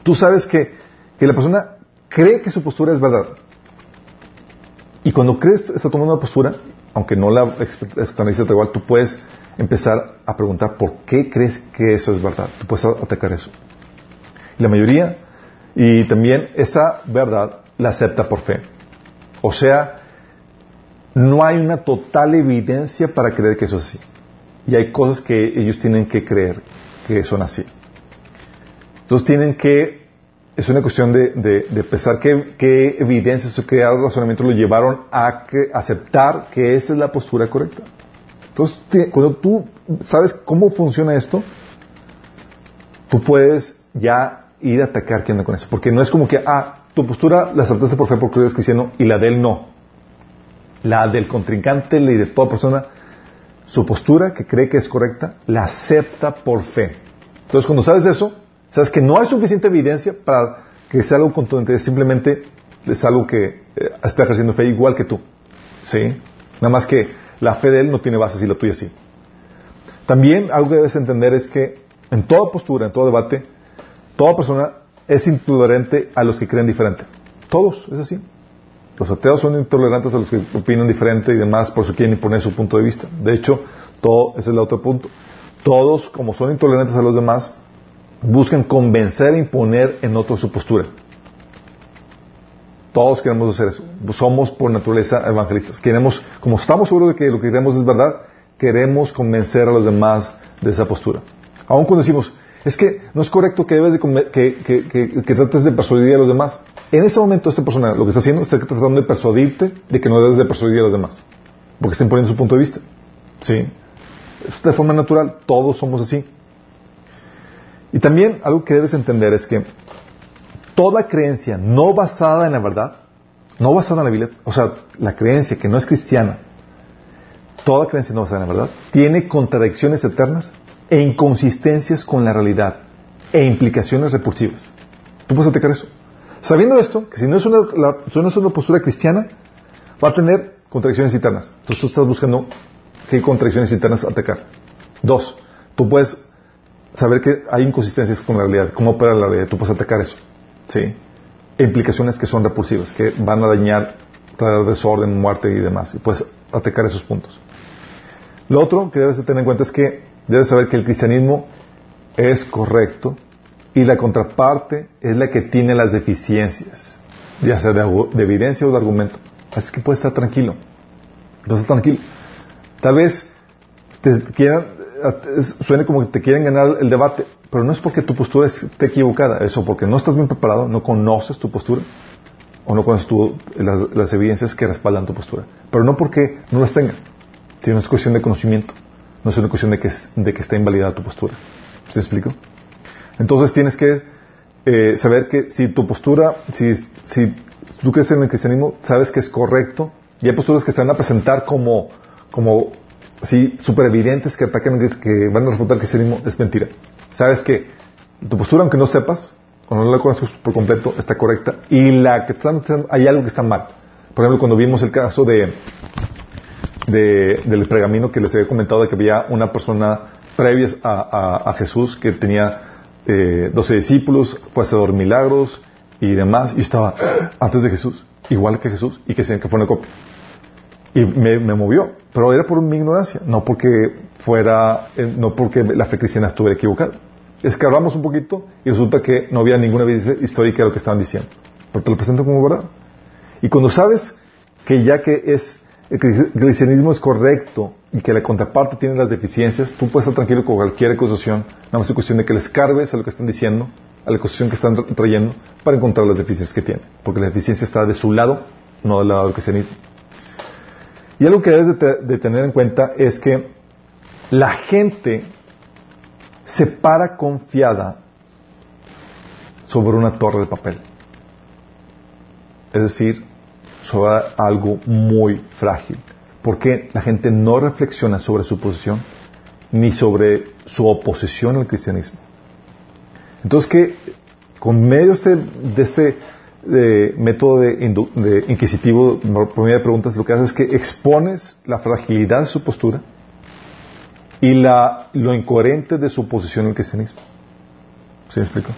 tú sabes que, que la persona cree que su postura es verdad. Y cuando crees, está tomando una postura, aunque no la externalices igual, tú puedes empezar a preguntar por qué crees que eso es verdad. Tú puedes atacar eso. Y la mayoría, y también esa verdad la acepta por fe. O sea, no hay una total evidencia para creer que eso es así. Y hay cosas que ellos tienen que creer que son así. Entonces tienen que es una cuestión de, de, pensar qué, evidencias o qué razonamientos lo llevaron a aceptar que esa es la postura correcta. Entonces, cuando tú sabes cómo funciona esto, tú puedes ya ir a atacar quién anda con eso. Porque no es como que, ah, tu postura la aceptaste por fe porque eres cristiano y la de él no. La del contrincante y de toda persona, su postura que cree que es correcta, la acepta por fe. Entonces, cuando sabes eso, Sabes que no hay suficiente evidencia para que sea algo contundente, simplemente es algo que eh, está ejerciendo fe igual que tú. ¿Sí? Nada más que la fe de él no tiene bases y la tuya sí. También algo que debes entender es que en toda postura, en todo debate, toda persona es intolerante a los que creen diferente. Todos, es así. Los ateos son intolerantes a los que opinan diferente y demás, por eso quieren imponer su punto de vista. De hecho, todo, ese es el otro punto. Todos, como son intolerantes a los demás, buscan convencer e imponer en otros su postura. Todos queremos hacer eso. Somos por naturaleza evangelistas. Queremos, como estamos seguros de que lo que queremos es verdad, queremos convencer a los demás de esa postura. Aún cuando decimos, es que no es correcto que debes de que, que, que, trates de persuadir a los demás. En ese momento esta persona lo que está haciendo está tratando de persuadirte de que no debes de persuadir a los demás. Porque está imponiendo su punto de vista. ¿Sí? De forma natural. Todos somos así. Y también algo que debes entender es que toda creencia no basada en la verdad, no basada en la Biblia, o sea, la creencia que no es cristiana, toda creencia no basada en la verdad, tiene contradicciones eternas e inconsistencias con la realidad e implicaciones repulsivas. ¿Tú puedes atacar eso? Sabiendo esto, que si no es una, si no es una postura cristiana, va a tener contradicciones internas. Entonces tú estás buscando qué contradicciones internas atacar. Dos, tú puedes saber que hay inconsistencias con la realidad, cómo opera la realidad, tú puedes atacar eso. ¿Sí? Implicaciones que son repulsivas, que van a dañar, traer desorden, muerte y demás. Y puedes atacar esos puntos. Lo otro que debes de tener en cuenta es que debes saber que el cristianismo es correcto y la contraparte es la que tiene las deficiencias, ya sea de, evidencia o de argumento. Así que puedes estar tranquilo. Puedes estar tranquilo. Tal vez te quieran, suene como que te quieren ganar el debate, pero no es porque tu postura esté equivocada, eso porque no estás bien preparado, no conoces tu postura o no conoces las, evidencias que respaldan tu postura, pero no porque no las tengas, sino es cuestión de conocimiento, no es una cuestión de que, de que está invalidada tu postura. ¿Se explico? Entonces tienes que eh, saber que si tu postura, si, tú crees en el cristianismo, sabes que es correcto, y hay posturas que se van a presentar como, como sí, super evidentes que atacan, que van a refutar el cristianismo, es mentira. Sabes que tu postura, aunque no sepas, cuando no la conoces por completo, está correcta, y la que están, hay algo que está mal. Por ejemplo, cuando vimos el caso de, del pergamino que les había comentado de que había una persona previa a, Jesús que tenía eh, 12 discípulos, fue hacedor milagros y demás, y estaba antes de Jesús, igual que Jesús, y que que fue una copia. Y me, movió, pero era por mi ignorancia, no porque fuera, eh, no porque la fe cristiana estuviera equivocada. Escarbamos un poquito y resulta que no había ninguna evidencia histórica de lo que estaban diciendo. Pero te lo presento como verdad. Y cuando sabes que ya que es el cristianismo es correcto y que la contraparte tiene las deficiencias, tú puedes estar tranquilo con cualquier acusación, nada más es cuestión de que les cargues a lo que están diciendo, a la acusación que están trayendo, para encontrar las deficiencias que tienen. Porque la deficiencia está de su lado, no del lado del cristianismo. Y algo que debes de, tener en cuenta es que la gente se para confiada sobre una torre de papel. Es decir, sobre algo muy frágil. Porque la gente no reflexiona sobre su posición ni sobre su oposición al cristianismo. Entonces, que con medio este, de este de método de, inquisitivo por medio de preguntas, lo que haces es que expones la fragilidad de su postura y la, lo incoherente de su posición en el cristianismo. ¿Sí me explico?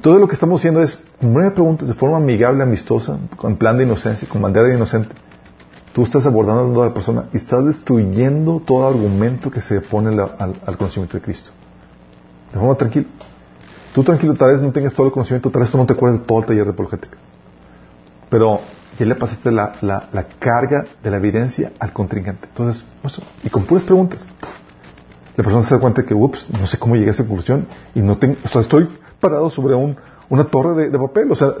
Todo lo que estamos haciendo es, nueve preguntas, de forma amigable, amistosa, con plan de inocencia, con bandera de inocente. Tú estás abordando a la persona y estás destruyendo todo argumento que se pone al, al conocimiento de Cristo. De forma tranquila. Tú tranquilo, tal vez no tengas todo el conocimiento, tal vez tú no te acuerdas de todo el taller de apologética. Pero ya le pasaste la, la, carga de la evidencia al contrincante. Entonces, y con puras preguntas, la persona se da cuenta que, ups, no sé cómo llegué a esa conclusión y no tengo, o sea, estoy parado sobre un, una torre de, papel, o sea,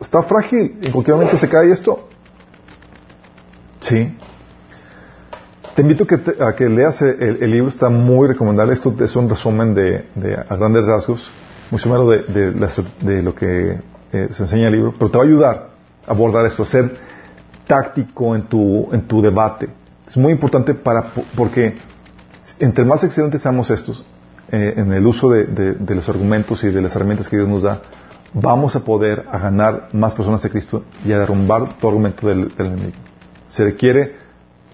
está frágil, en cualquier momento se cae esto. Sí. Te invito a que leas el, libro, está muy recomendable. Esto es un resumen de, a grandes rasgos mucho menos de, lo que eh, se enseña en el libro, pero te va a ayudar a abordar esto, a ser táctico en tu, en tu debate. Es muy importante para, porque entre más excelentes seamos estos eh, en el uso de, los argumentos y de las herramientas que Dios nos da, vamos a poder a ganar más personas de Cristo y a derrumbar tu argumento del, del enemigo. Se requiere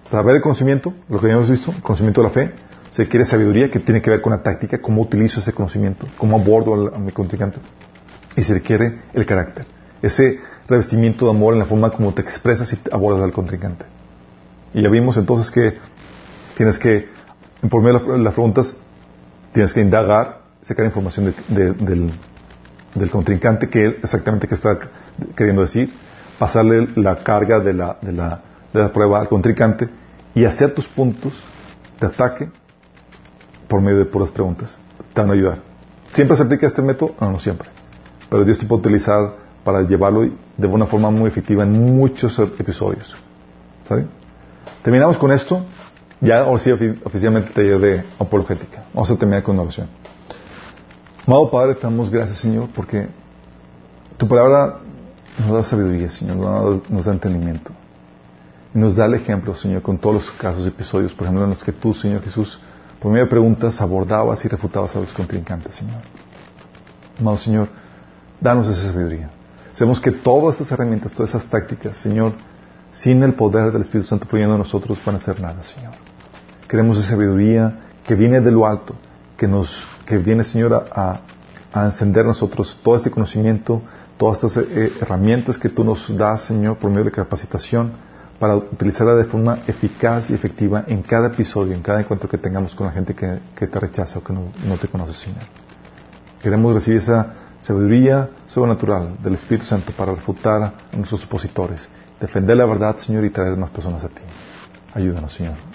saber el conocimiento, lo que ya hemos visto, el conocimiento de la fe, se quiere sabiduría que tiene que ver con la táctica, cómo utilizo ese conocimiento, cómo abordo a mi contrincante. Y se requiere el carácter, ese revestimiento de amor en la forma como te expresas y abordas al contrincante. Y ya vimos entonces que tienes que, por medio de las preguntas, tienes que indagar, sacar información del, del, contrincante, que exactamente qué está queriendo decir, pasarle la carga de la, de la, de la prueba al contrincante y hacer tus puntos de ataque por medio de puras preguntas. Te van a ayudar. ¿Siempre se aplica este método? No, no siempre. Pero Dios te puede utilizar para llevarlo de una forma muy efectiva en muchos episodios. ¿Saben? Terminamos con esto. Ya oficialmente te taller de apologética. Vamos a terminar con una oración. Amado Padre, te damos gracias, Señor, porque tu palabra nos da sabiduría, Señor, nos da entendimiento. Y nos da el ejemplo, Señor, con todos los casos episodios, por ejemplo, en los que tú, Señor Jesús, por medio de preguntas abordabas y refutabas a los contrincantes, Señor. Amado Señor, danos esa sabiduría. Sabemos que todas estas herramientas, todas esas tácticas, Señor, sin el poder del Espíritu Santo fluyendo en nosotros, van a hacer nada, Señor. Queremos esa sabiduría que viene de lo alto, que nos, que viene, Señor, a, encender nosotros todo este conocimiento, todas estas eh, herramientas que tú nos das, Señor, por medio de capacitación, para utilizarla de forma eficaz y efectiva en cada episodio, en cada encuentro que tengamos con la gente que, te rechaza o que no, no te conoce, Señor. Queremos recibir esa sabiduría sobrenatural del Espíritu Santo para refutar a nuestros opositores, defender la verdad, Señor, y traer más personas a ti. Ayúdanos, Señor.